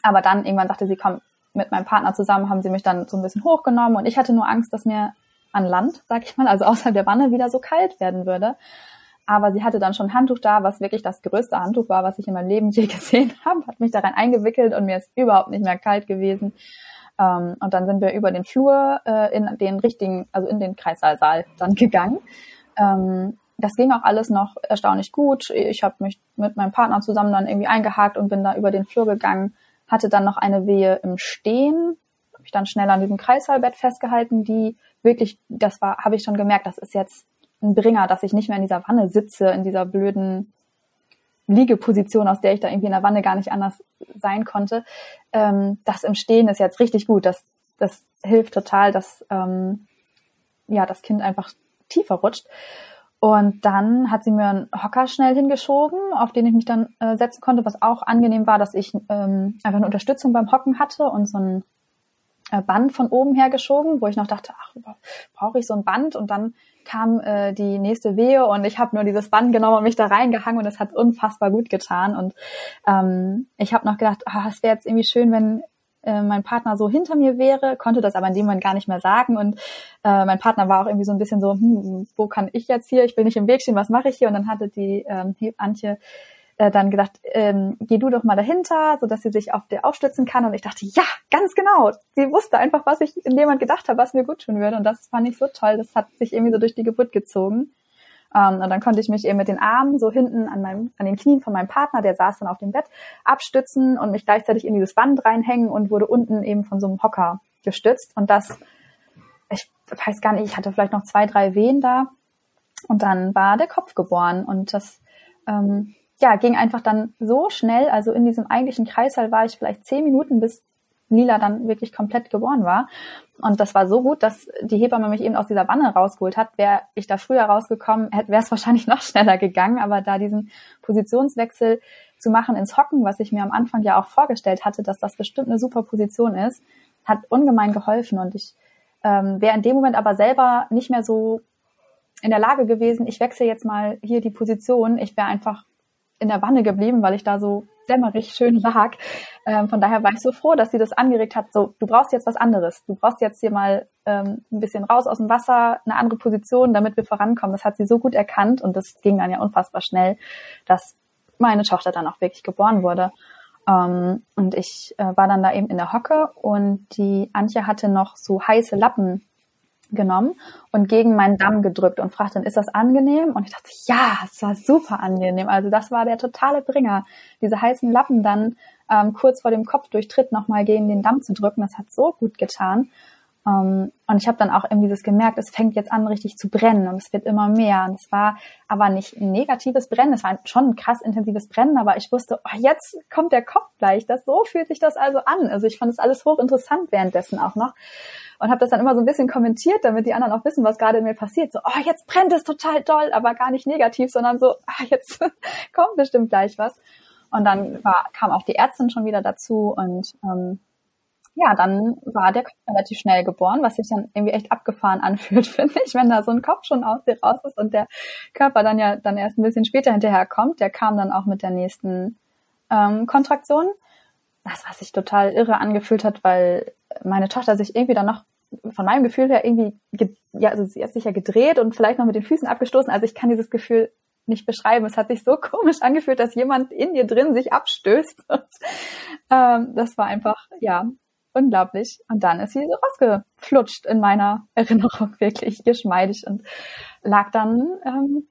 Aber dann irgendwann sagte sie, komm, mit meinem Partner zusammen haben sie mich dann so ein bisschen hochgenommen und ich hatte nur Angst, dass mir an Land, sag ich mal, also außerhalb der Wanne wieder so kalt werden würde. Aber sie hatte dann schon ein Handtuch da, was wirklich das größte Handtuch war, was ich in meinem Leben je gesehen habe, hat mich da rein eingewickelt und mir ist überhaupt nicht mehr kalt gewesen. Ähm, und dann sind wir über den Flur äh, in den richtigen, also in den Kreissaalsaal dann gegangen. Ähm, das ging auch alles noch erstaunlich gut. Ich habe mich mit meinem Partner zusammen dann irgendwie eingehakt und bin da über den Flur gegangen, hatte dann noch eine Wehe im Stehen, habe ich dann schnell an diesem Kreissaalbett festgehalten, die wirklich, das war, habe ich schon gemerkt, das ist jetzt ein Bringer, dass ich nicht mehr in dieser Wanne sitze, in dieser blöden Liegeposition, aus der ich da irgendwie in der Wanne gar nicht anders sein konnte. Ähm, das im Stehen ist jetzt richtig gut. Das, das hilft total, dass ähm, ja das Kind einfach tiefer rutscht. Und dann hat sie mir einen Hocker schnell hingeschoben, auf den ich mich dann äh, setzen konnte, was auch angenehm war, dass ich ähm, einfach eine Unterstützung beim Hocken hatte und so ein Band von oben her geschoben, wo ich noch dachte, ach, brauche ich so ein Band? Und dann kam äh, die nächste Wehe und ich habe nur dieses Band genommen und mich da reingehangen und es hat unfassbar gut getan. Und ähm, ich habe noch gedacht, oh, es wäre jetzt irgendwie schön, wenn äh, mein Partner so hinter mir wäre, konnte das aber in dem Moment gar nicht mehr sagen. Und äh, mein Partner war auch irgendwie so ein bisschen so, hm, wo kann ich jetzt hier? Ich will nicht im Weg stehen, was mache ich hier? Und dann hatte die ähm, Antje äh, dann gedacht, ähm, geh du doch mal dahinter, so dass sie sich auf dir aufstützen kann. Und ich dachte, ja, ganz genau. Sie wusste einfach, was ich in Moment gedacht habe, was mir gut tun würde. Und das fand ich so toll. Das hat sich irgendwie so durch die Geburt gezogen. Ähm, und dann konnte ich mich eben mit den Armen so hinten an meinem, an den Knien von meinem Partner, der saß dann auf dem Bett, abstützen und mich gleichzeitig in dieses Band reinhängen und wurde unten eben von so einem Hocker gestützt. Und das, ich weiß gar nicht, ich hatte vielleicht noch zwei, drei Wehen da. Und dann war der Kopf geboren. Und das, ähm, ja, ging einfach dann so schnell. Also in diesem eigentlichen Kreißsaal war ich vielleicht zehn Minuten, bis Lila dann wirklich komplett geboren war. Und das war so gut, dass die Hebamme mich eben aus dieser Wanne rausgeholt hat. Wäre ich da früher rausgekommen, wäre es wahrscheinlich noch schneller gegangen. Aber da diesen Positionswechsel zu machen ins Hocken, was ich mir am Anfang ja auch vorgestellt hatte, dass das bestimmt eine super Position ist, hat ungemein geholfen. Und ich ähm, wäre in dem Moment aber selber nicht mehr so in der Lage gewesen, ich wechsle jetzt mal hier die Position. Ich wäre einfach in der Wanne geblieben, weil ich da so dämmerig schön lag. Ähm, von daher war ich so froh, dass sie das angeregt hat. So, du brauchst jetzt was anderes. Du brauchst jetzt hier mal ähm, ein bisschen raus aus dem Wasser, eine andere Position, damit wir vorankommen. Das hat sie so gut erkannt und das ging dann ja unfassbar schnell, dass meine Tochter dann auch wirklich geboren wurde. Ähm, und ich äh, war dann da eben in der Hocke und die Antje hatte noch so heiße Lappen genommen und gegen meinen Damm gedrückt und fragte dann, ist das angenehm? Und ich dachte, ja, es war super angenehm. Also das war der totale Bringer, diese heißen Lappen dann ähm, kurz vor dem Kopfdurchtritt nochmal gegen den Damm zu drücken. Das hat so gut getan. Um, ähm, und ich habe dann auch irgendwie das gemerkt, es fängt jetzt an, richtig zu brennen und es wird immer mehr. Und es war aber nicht ein negatives Brennen, es war schon ein krass intensives Brennen, aber ich wusste, oh, jetzt kommt der Kopf gleich. Das, so fühlt sich das also an. Also ich fand es alles hochinteressant währenddessen auch noch und habe das dann immer so ein bisschen kommentiert, damit die anderen auch wissen, was gerade in mir passiert. So, oh, jetzt brennt es total doll, aber gar nicht negativ, sondern so, ah, jetzt kommt bestimmt gleich was. Und dann war, kam auch die Ärztin schon wieder dazu und ähm, ja, dann war der Kopf relativ schnell geboren, was sich dann irgendwie echt abgefahren anfühlt, finde ich, wenn da so ein Kopf schon aus dir raus ist und der Körper dann ja dann erst ein bisschen später hinterherkommt. Der kam dann auch mit der nächsten ähm, Kontraktion. Das, was sich total irre angefühlt hat, weil meine Tochter sich irgendwie dann noch von meinem Gefühl her irgendwie, ja, also sie hat sich ja gedreht und vielleicht noch mit den Füßen abgestoßen. Also ich kann dieses Gefühl nicht beschreiben. Es hat sich so komisch angefühlt, dass jemand in dir drin sich abstößt. ähm, das war einfach, ja, unglaublich. Und dann ist sie so rausgeflutscht in meiner Erinnerung, wirklich geschmeidig und lag dann ähm,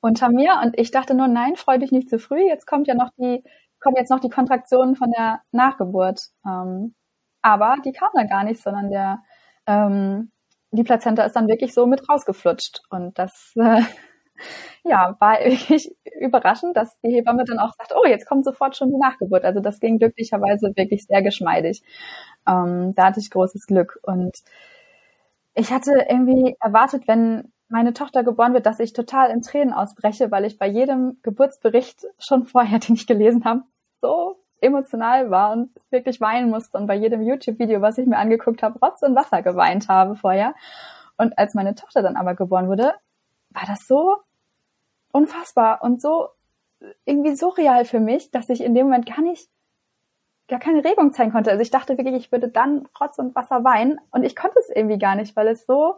unter mir. Und ich dachte nur, nein, freu dich nicht zu früh. Jetzt kommt ja noch die, kommen jetzt noch die Kontraktionen von der Nachgeburt. Ähm, aber die kam dann gar nicht, sondern der ähm, die Plazenta ist dann wirklich so mit rausgeflutscht. Und das äh, ja, war wirklich überraschend, dass die Hebamme dann auch sagt, oh, jetzt kommt sofort schon die Nachgeburt. Also das ging glücklicherweise wirklich sehr geschmeidig. Ähm, da hatte ich großes Glück. Und ich hatte irgendwie erwartet, wenn meine Tochter geboren wird, dass ich total in Tränen ausbreche, weil ich bei jedem Geburtsbericht schon vorher, den ich gelesen habe, so emotional war und wirklich weinen musste und bei jedem YouTube-Video, was ich mir angeguckt habe, Rotz und Wasser geweint habe vorher. Und als meine Tochter dann aber geboren wurde, war das so unfassbar und so irgendwie surreal für mich, dass ich in dem Moment gar nicht, gar keine Regung zeigen konnte. Also ich dachte wirklich, ich würde dann Rotz und Wasser weinen und ich konnte es irgendwie gar nicht, weil es so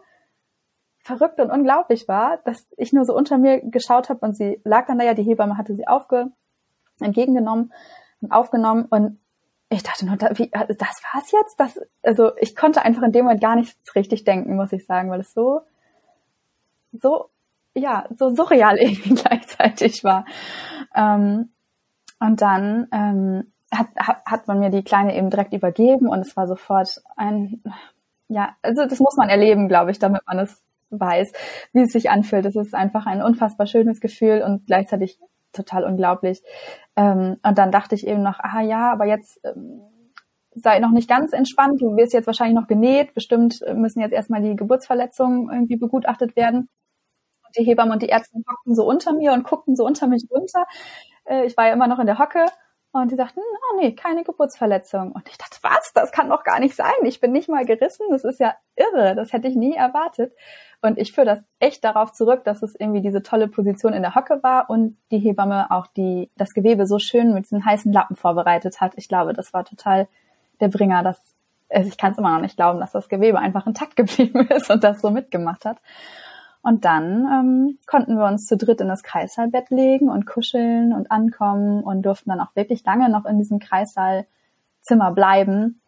verrückt und unglaublich war, dass ich nur so unter mir geschaut habe und sie lag dann da ja, die Hebamme hatte sie aufge entgegengenommen und aufgenommen und ich dachte nur, wie, das war's jetzt? Das, also ich konnte einfach in dem Moment gar nichts richtig denken, muss ich sagen, weil es so, so ja, so surreal irgendwie gleichzeitig war. Ähm, und dann ähm, hat, hat, man mir die Kleine eben direkt übergeben und es war sofort ein, ja, also das muss man erleben, glaube ich, damit man es weiß, wie es sich anfühlt. Es ist einfach ein unfassbar schönes Gefühl und gleichzeitig total unglaublich. Ähm, und dann dachte ich eben noch, ah ja, aber jetzt ähm, sei noch nicht ganz entspannt, du wirst jetzt wahrscheinlich noch genäht, bestimmt müssen jetzt erstmal die Geburtsverletzungen irgendwie begutachtet werden die Hebammen und die Ärzte hockten so unter mir und guckten so unter mich runter. Äh, ich war ja immer noch in der Hocke und die sagten, oh nee, keine Geburtsverletzung. Und ich dachte, was? Das kann doch gar nicht sein. Ich bin nicht mal gerissen. Das ist ja irre. Das hätte ich nie erwartet. Und ich führe das echt darauf zurück, dass es irgendwie diese tolle Position in der Hocke war und die Hebamme auch die, das Gewebe so schön mit diesen heißen Lappen vorbereitet hat. Ich glaube, das war total der Bringer, dass, also ich kann es immer noch nicht glauben, dass das Gewebe einfach intakt geblieben ist und das so mitgemacht hat. Und dann ähm, konnten wir uns zu dritt in das Kreissaalbett legen und kuscheln und ankommen und durften dann auch wirklich lange noch in diesem Kreissaalzimmer bleiben.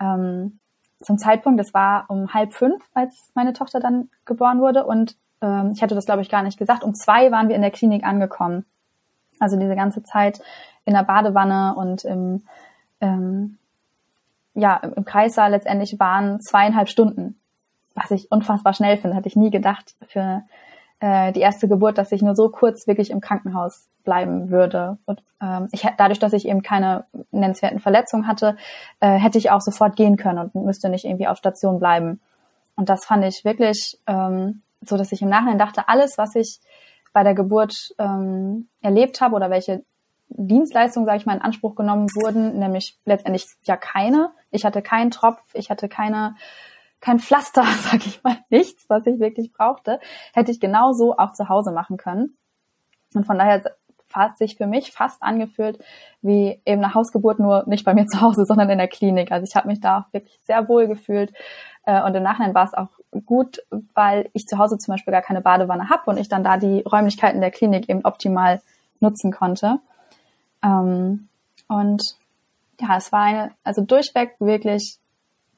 Ähm, zum Zeitpunkt, das war um halb fünf, als meine Tochter dann geboren wurde. Und ähm, ich hatte das, glaube ich, gar nicht gesagt. Um zwei waren wir in der Klinik angekommen. Also diese ganze Zeit in der Badewanne und im, ähm, ja, im Kreissaal letztendlich waren zweieinhalb Stunden was ich unfassbar schnell finde, hatte ich nie gedacht für äh, die erste Geburt, dass ich nur so kurz wirklich im Krankenhaus bleiben würde. Und ähm, ich dadurch, dass ich eben keine nennenswerten Verletzungen hatte, äh, hätte ich auch sofort gehen können und müsste nicht irgendwie auf Station bleiben. Und das fand ich wirklich ähm, so, dass ich im Nachhinein dachte, alles, was ich bei der Geburt ähm, erlebt habe oder welche Dienstleistungen, sage ich mal, in Anspruch genommen wurden, nämlich letztendlich ja keine. Ich hatte keinen Tropf, ich hatte keine kein Pflaster, sage ich mal, nichts, was ich wirklich brauchte, hätte ich genauso auch zu Hause machen können. Und von daher hat sich für mich fast angefühlt wie eben eine Hausgeburt, nur nicht bei mir zu Hause, sondern in der Klinik. Also ich habe mich da auch wirklich sehr wohl gefühlt. Äh, und im Nachhinein war es auch gut, weil ich zu Hause zum Beispiel gar keine Badewanne habe und ich dann da die Räumlichkeiten der Klinik eben optimal nutzen konnte. Ähm, und ja, es war eine, also durchweg wirklich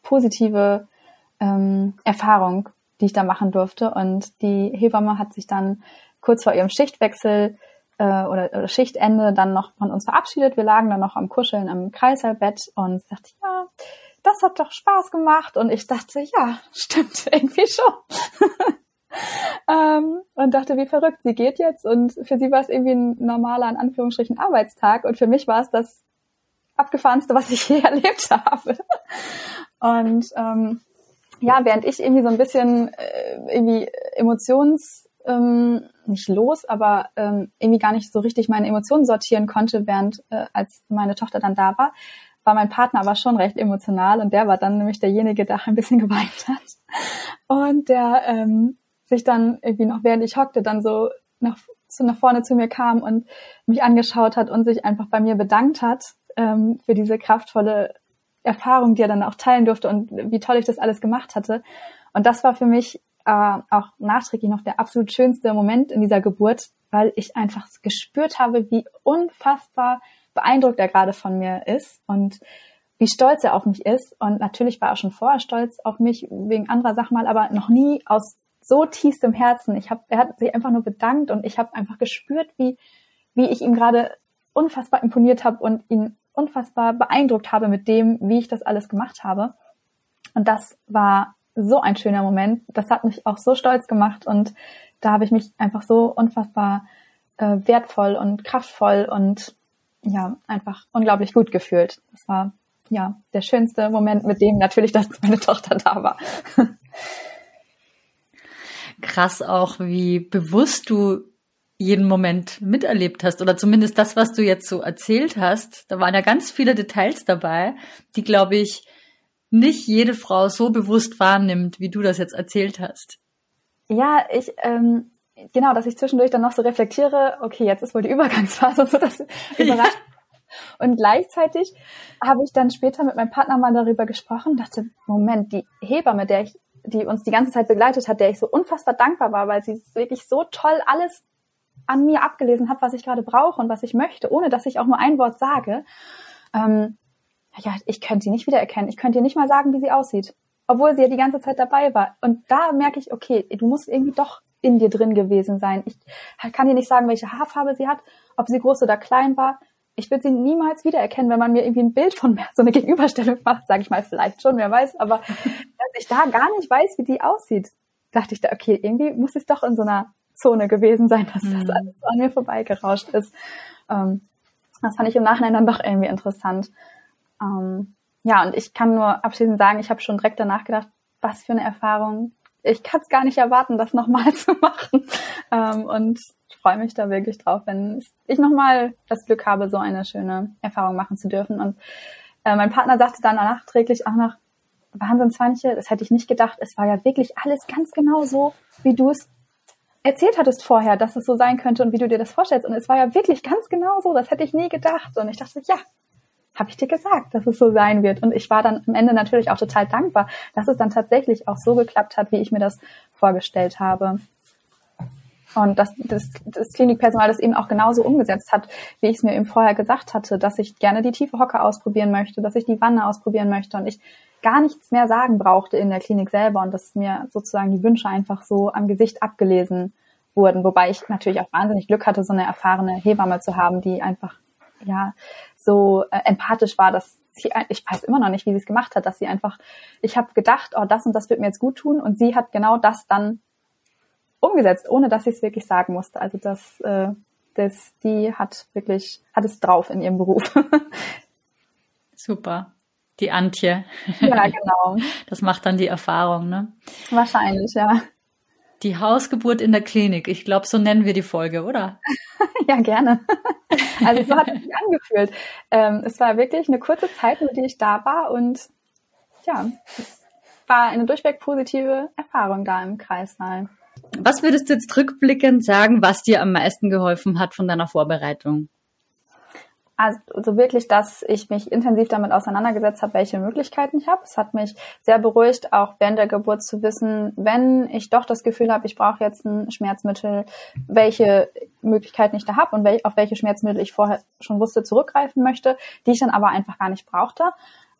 positive ähm, Erfahrung, die ich da machen durfte. Und die Hebamme hat sich dann kurz vor ihrem Schichtwechsel äh, oder, oder Schichtende dann noch von uns verabschiedet. Wir lagen dann noch am Kuscheln am Kreißsaalbett und dachte, ja, das hat doch Spaß gemacht. Und ich dachte, ja, stimmt, irgendwie schon. ähm, und dachte, wie verrückt, sie geht jetzt. Und für sie war es irgendwie ein normaler, in Anführungsstrichen, Arbeitstag. Und für mich war es das abgefahrenste, was ich je erlebt habe. Und ähm, ja, während ich irgendwie so ein bisschen äh, irgendwie Emotions ähm, nicht los, aber ähm, irgendwie gar nicht so richtig meine Emotionen sortieren konnte, während äh, als meine Tochter dann da war, war mein Partner aber schon recht emotional und der war dann nämlich derjenige, der ein bisschen geweint hat. Und der ähm, sich dann irgendwie noch während ich hockte dann so nach, zu, nach vorne zu mir kam und mich angeschaut hat und sich einfach bei mir bedankt hat ähm, für diese kraftvolle Erfahrung, die er dann auch teilen durfte und wie toll ich das alles gemacht hatte. Und das war für mich äh, auch nachträglich noch der absolut schönste Moment in dieser Geburt, weil ich einfach gespürt habe, wie unfassbar beeindruckt er gerade von mir ist und wie stolz er auf mich ist. Und natürlich war er schon vorher stolz auf mich wegen anderer Sachen mal, aber noch nie aus so tiefstem Herzen. Ich hab, er hat sich einfach nur bedankt und ich habe einfach gespürt, wie, wie ich ihm gerade unfassbar imponiert habe und ihn unfassbar beeindruckt habe mit dem, wie ich das alles gemacht habe. Und das war so ein schöner Moment. Das hat mich auch so stolz gemacht und da habe ich mich einfach so unfassbar äh, wertvoll und kraftvoll und ja, einfach unglaublich gut gefühlt. Das war ja der schönste Moment mit dem natürlich, dass meine Tochter da war. Krass auch, wie bewusst du jeden Moment miterlebt hast oder zumindest das, was du jetzt so erzählt hast. Da waren ja ganz viele Details dabei, die, glaube ich, nicht jede Frau so bewusst wahrnimmt, wie du das jetzt erzählt hast. Ja, ich, ähm, genau, dass ich zwischendurch dann noch so reflektiere, okay, jetzt ist wohl die Übergangsphase, so das überrascht. Ja. Und gleichzeitig habe ich dann später mit meinem Partner mal darüber gesprochen, dachte, Moment, die Hebamme, der ich, die uns die ganze Zeit begleitet hat, der ich so unfassbar dankbar war, weil sie wirklich so toll alles an mir abgelesen hat, was ich gerade brauche und was ich möchte, ohne dass ich auch nur ein Wort sage. Ähm, ja, ich könnte sie nicht wiedererkennen. Ich könnte ihr nicht mal sagen, wie sie aussieht. Obwohl sie ja die ganze Zeit dabei war. Und da merke ich, okay, du musst irgendwie doch in dir drin gewesen sein. Ich kann dir nicht sagen, welche Haarfarbe sie hat, ob sie groß oder klein war. Ich würde sie niemals wiedererkennen, wenn man mir irgendwie ein Bild von mir, so eine Gegenüberstellung macht, sage ich mal, vielleicht schon, wer weiß, aber dass ich da gar nicht weiß, wie die aussieht, dachte ich da, okay, irgendwie muss es doch in so einer Zone gewesen sein, dass das mhm. alles an mir vorbeigerauscht ist. Ähm, das fand ich im Nachhinein dann doch irgendwie interessant. Ähm, ja, und ich kann nur abschließend sagen, ich habe schon direkt danach gedacht, was für eine Erfahrung. Ich kann es gar nicht erwarten, das nochmal zu machen. Ähm, und ich freue mich da wirklich drauf, wenn ich nochmal das Glück habe, so eine schöne Erfahrung machen zu dürfen. Und äh, mein Partner sagte dann nachträglich auch noch, Wahnsinn, Zwanche, das hätte ich nicht gedacht. Es war ja wirklich alles ganz genau so, wie du es erzählt hattest vorher, dass es so sein könnte und wie du dir das vorstellst. Und es war ja wirklich ganz genau so. Das hätte ich nie gedacht. Und ich dachte, ja, habe ich dir gesagt, dass es so sein wird. Und ich war dann am Ende natürlich auch total dankbar, dass es dann tatsächlich auch so geklappt hat, wie ich mir das vorgestellt habe. Und dass das, das Klinikpersonal das eben auch genauso umgesetzt hat, wie ich es mir eben vorher gesagt hatte, dass ich gerne die tiefe Hocke ausprobieren möchte, dass ich die Wanne ausprobieren möchte und ich gar nichts mehr sagen brauchte in der Klinik selber und dass mir sozusagen die Wünsche einfach so am Gesicht abgelesen wurden. Wobei ich natürlich auch wahnsinnig Glück hatte, so eine erfahrene Hebamme zu haben, die einfach ja so äh, empathisch war, dass sie, ich weiß immer noch nicht, wie sie es gemacht hat, dass sie einfach, ich habe gedacht, oh, das und das wird mir jetzt gut tun und sie hat genau das dann umgesetzt, ohne dass sie es wirklich sagen musste. Also das, äh, das, die hat wirklich, hat es drauf in ihrem Beruf. Super. Die Antje. Ja, genau. Das macht dann die Erfahrung, ne? Wahrscheinlich, ja. Die Hausgeburt in der Klinik. Ich glaube, so nennen wir die Folge, oder? ja, gerne. Also so hat es sich angefühlt. Ähm, es war wirklich eine kurze Zeit, mit der ich da war und ja, es war eine durchweg positive Erfahrung da im Kreissaal. Was würdest du jetzt rückblickend sagen, was dir am meisten geholfen hat von deiner Vorbereitung? Also wirklich, dass ich mich intensiv damit auseinandergesetzt habe, welche Möglichkeiten ich habe. Es hat mich sehr beruhigt, auch während der Geburt zu wissen, wenn ich doch das Gefühl habe, ich brauche jetzt ein Schmerzmittel, welche Möglichkeiten ich da habe und wel auf welche Schmerzmittel ich vorher schon wusste, zurückgreifen möchte, die ich dann aber einfach gar nicht brauchte.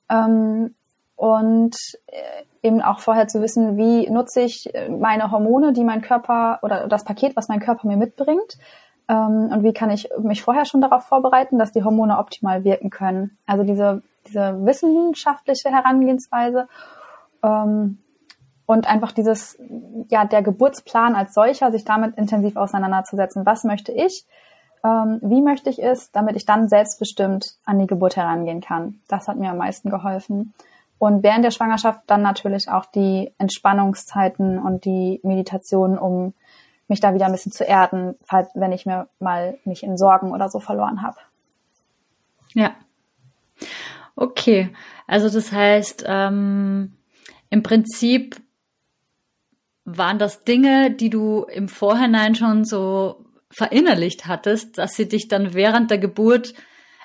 Ähm, und äh, eben auch vorher zu wissen, wie nutze ich meine Hormone, die mein Körper oder das Paket, was mein Körper mir mitbringt und wie kann ich mich vorher schon darauf vorbereiten, dass die Hormone optimal wirken können. Also diese, diese wissenschaftliche Herangehensweise ähm, und einfach dieses, ja, der Geburtsplan als solcher, sich damit intensiv auseinanderzusetzen. Was möchte ich? Ähm, wie möchte ich es, damit ich dann selbstbestimmt an die Geburt herangehen kann. Das hat mir am meisten geholfen. Und während der Schwangerschaft dann natürlich auch die Entspannungszeiten und die Meditation, um mich da wieder ein bisschen zu erden, falls, wenn ich mir mal mich in Sorgen oder so verloren habe. Ja. Okay. Also das heißt, ähm, im Prinzip waren das Dinge, die du im Vorhinein schon so verinnerlicht hattest, dass sie dich dann während der Geburt,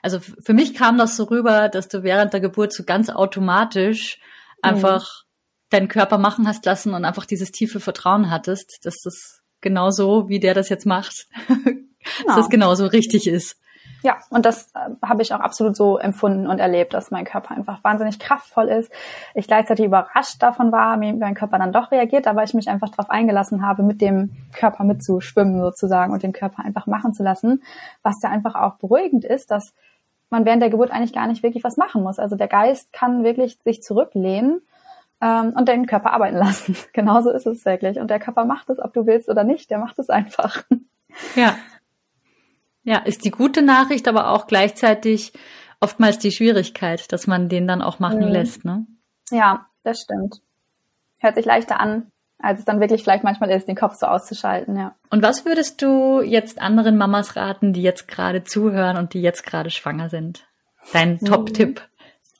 also für mich kam das so rüber, dass du während der Geburt so ganz automatisch mhm. einfach mhm. deinen Körper machen hast lassen und einfach dieses tiefe Vertrauen hattest, dass das genauso, wie der das jetzt macht, genau. dass das genauso richtig ist. Ja, und das äh, habe ich auch absolut so empfunden und erlebt, dass mein Körper einfach wahnsinnig kraftvoll ist. Ich gleichzeitig überrascht davon war, wie mein Körper dann doch reagiert, aber ich mich einfach darauf eingelassen habe, mit dem Körper mitzuschwimmen sozusagen und den Körper einfach machen zu lassen, was ja einfach auch beruhigend ist, dass man während der Geburt eigentlich gar nicht wirklich was machen muss. Also der Geist kann wirklich sich zurücklehnen ähm, und den Körper arbeiten lassen. Genauso ist es wirklich. Und der Körper macht es, ob du willst oder nicht, der macht es einfach. Ja. Ja, ist die gute Nachricht, aber auch gleichzeitig oftmals die Schwierigkeit, dass man den dann auch machen mhm. lässt, ne? Ja, das stimmt. Hört sich leichter an, als es dann wirklich vielleicht manchmal ist, den Kopf so auszuschalten, ja. Und was würdest du jetzt anderen Mamas raten, die jetzt gerade zuhören und die jetzt gerade schwanger sind? Dein mhm. Top-Tipp?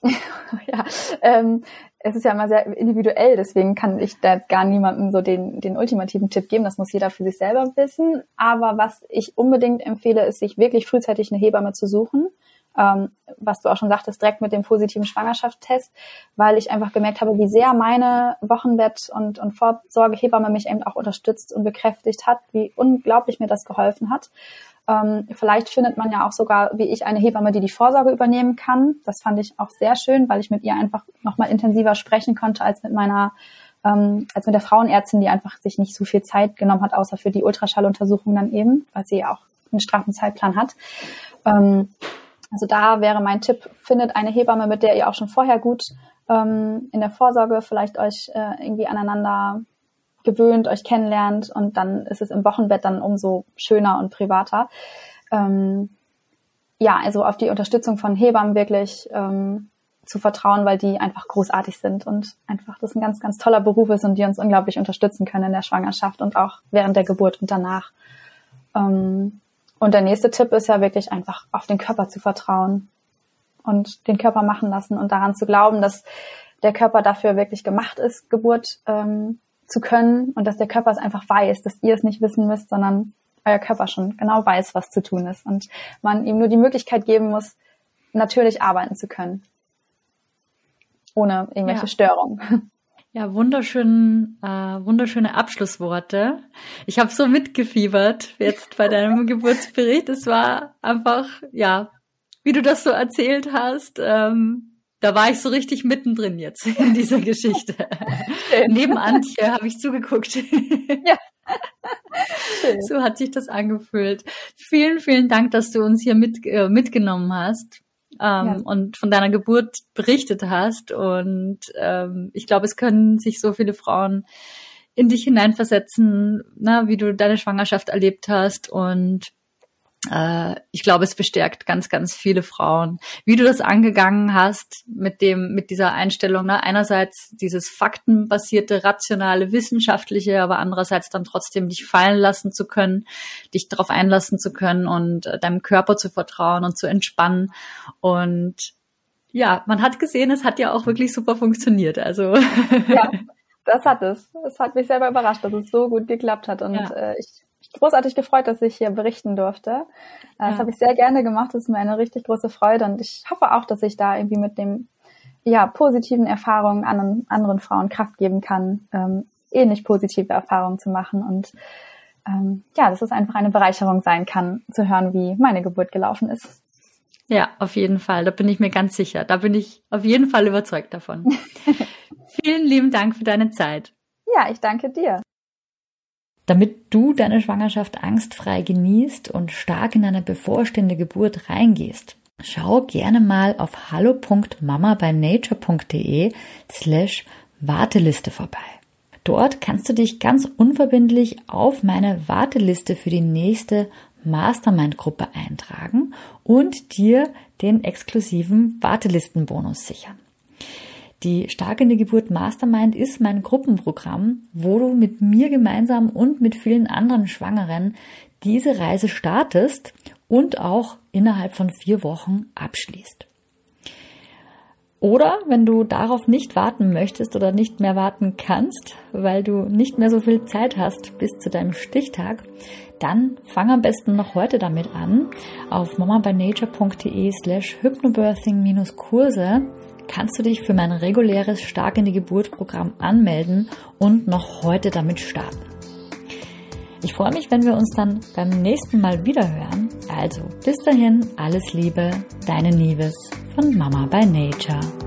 ja, ähm, es ist ja immer sehr individuell, deswegen kann ich da gar niemandem so den, den ultimativen Tipp geben. Das muss jeder für sich selber wissen. Aber was ich unbedingt empfehle, ist, sich wirklich frühzeitig eine Hebamme zu suchen. Ähm, was du auch schon sagtest, direkt mit dem positiven Schwangerschaftstest, weil ich einfach gemerkt habe, wie sehr meine Wochenbett- und, und Vorsorgehebamme mich eben auch unterstützt und bekräftigt hat, wie unglaublich mir das geholfen hat. Ähm, vielleicht findet man ja auch sogar, wie ich, eine Hebamme, die die Vorsorge übernehmen kann. Das fand ich auch sehr schön, weil ich mit ihr einfach nochmal intensiver sprechen konnte als mit meiner, ähm, als mit der Frauenärztin, die einfach sich nicht so viel Zeit genommen hat, außer für die Ultraschalluntersuchung dann eben, weil sie auch einen straffen Zeitplan hat. Ähm, also da wäre mein Tipp, findet eine Hebamme, mit der ihr auch schon vorher gut ähm, in der Vorsorge vielleicht euch äh, irgendwie aneinander gewöhnt, euch kennenlernt und dann ist es im Wochenbett dann umso schöner und privater. Ähm, ja, also auf die Unterstützung von Hebammen wirklich ähm, zu vertrauen, weil die einfach großartig sind und einfach das ein ganz, ganz toller Beruf ist und die uns unglaublich unterstützen können in der Schwangerschaft und auch während der Geburt und danach. Ähm, und der nächste Tipp ist ja wirklich einfach auf den Körper zu vertrauen und den Körper machen lassen und daran zu glauben, dass der Körper dafür wirklich gemacht ist, Geburt ähm, zu können und dass der Körper es einfach weiß, dass ihr es nicht wissen müsst, sondern euer Körper schon genau weiß, was zu tun ist und man ihm nur die Möglichkeit geben muss, natürlich arbeiten zu können, ohne irgendwelche ja. Störungen. Ja, wunderschön, äh, wunderschöne Abschlussworte. Ich habe so mitgefiebert jetzt bei deinem Geburtsbericht. Es war einfach, ja, wie du das so erzählt hast, ähm, da war ich so richtig mittendrin jetzt in dieser Geschichte. Neben Antje habe ich zugeguckt. ja. So hat sich das angefühlt. Vielen, vielen Dank, dass du uns hier mit, äh, mitgenommen hast ähm, ja. und von deiner Geburt berichtet hast. Und ähm, ich glaube, es können sich so viele Frauen in dich hineinversetzen, na, wie du deine Schwangerschaft erlebt hast und ich glaube, es bestärkt ganz, ganz viele Frauen. Wie du das angegangen hast mit dem, mit dieser Einstellung, ne? einerseits dieses faktenbasierte, rationale, wissenschaftliche, aber andererseits dann trotzdem dich fallen lassen zu können, dich darauf einlassen zu können und äh, deinem Körper zu vertrauen und zu entspannen. Und ja, man hat gesehen, es hat ja auch wirklich super funktioniert. Also ja, das hat es. Es hat mich selber überrascht, dass es so gut geklappt hat und ja. äh, ich großartig gefreut, dass ich hier berichten durfte. Äh, das ja. habe ich sehr gerne gemacht. Das ist mir eine richtig große Freude und ich hoffe auch, dass ich da irgendwie mit dem ja positiven Erfahrungen anderen, anderen Frauen Kraft geben kann, ähm, ähnlich positive Erfahrungen zu machen und ähm, ja, dass es einfach eine Bereicherung sein kann, zu hören, wie meine Geburt gelaufen ist. Ja, auf jeden Fall. Da bin ich mir ganz sicher. Da bin ich auf jeden Fall überzeugt davon. Vielen lieben Dank für deine Zeit. Ja, ich danke dir. Damit du deine Schwangerschaft angstfrei genießt und stark in eine bevorstehende Geburt reingehst, schau gerne mal auf hallo.mamabynature.de slash Warteliste vorbei. Dort kannst du dich ganz unverbindlich auf meine Warteliste für die nächste Mastermind-Gruppe eintragen und dir den exklusiven Wartelistenbonus sichern. Die Stark in die Geburt Mastermind ist mein Gruppenprogramm, wo du mit mir gemeinsam und mit vielen anderen Schwangeren diese Reise startest und auch innerhalb von vier Wochen abschließt. Oder wenn du darauf nicht warten möchtest oder nicht mehr warten kannst, weil du nicht mehr so viel Zeit hast bis zu deinem Stichtag, dann fang am besten noch heute damit an. Auf mamabynature.de slash hypnobirthing-Kurse kannst du dich für mein reguläres Stark in die Geburt Programm anmelden und noch heute damit starten. Ich freue mich, wenn wir uns dann beim nächsten Mal wieder hören. Also bis dahin, alles Liebe, deine Nieves von Mama by Nature.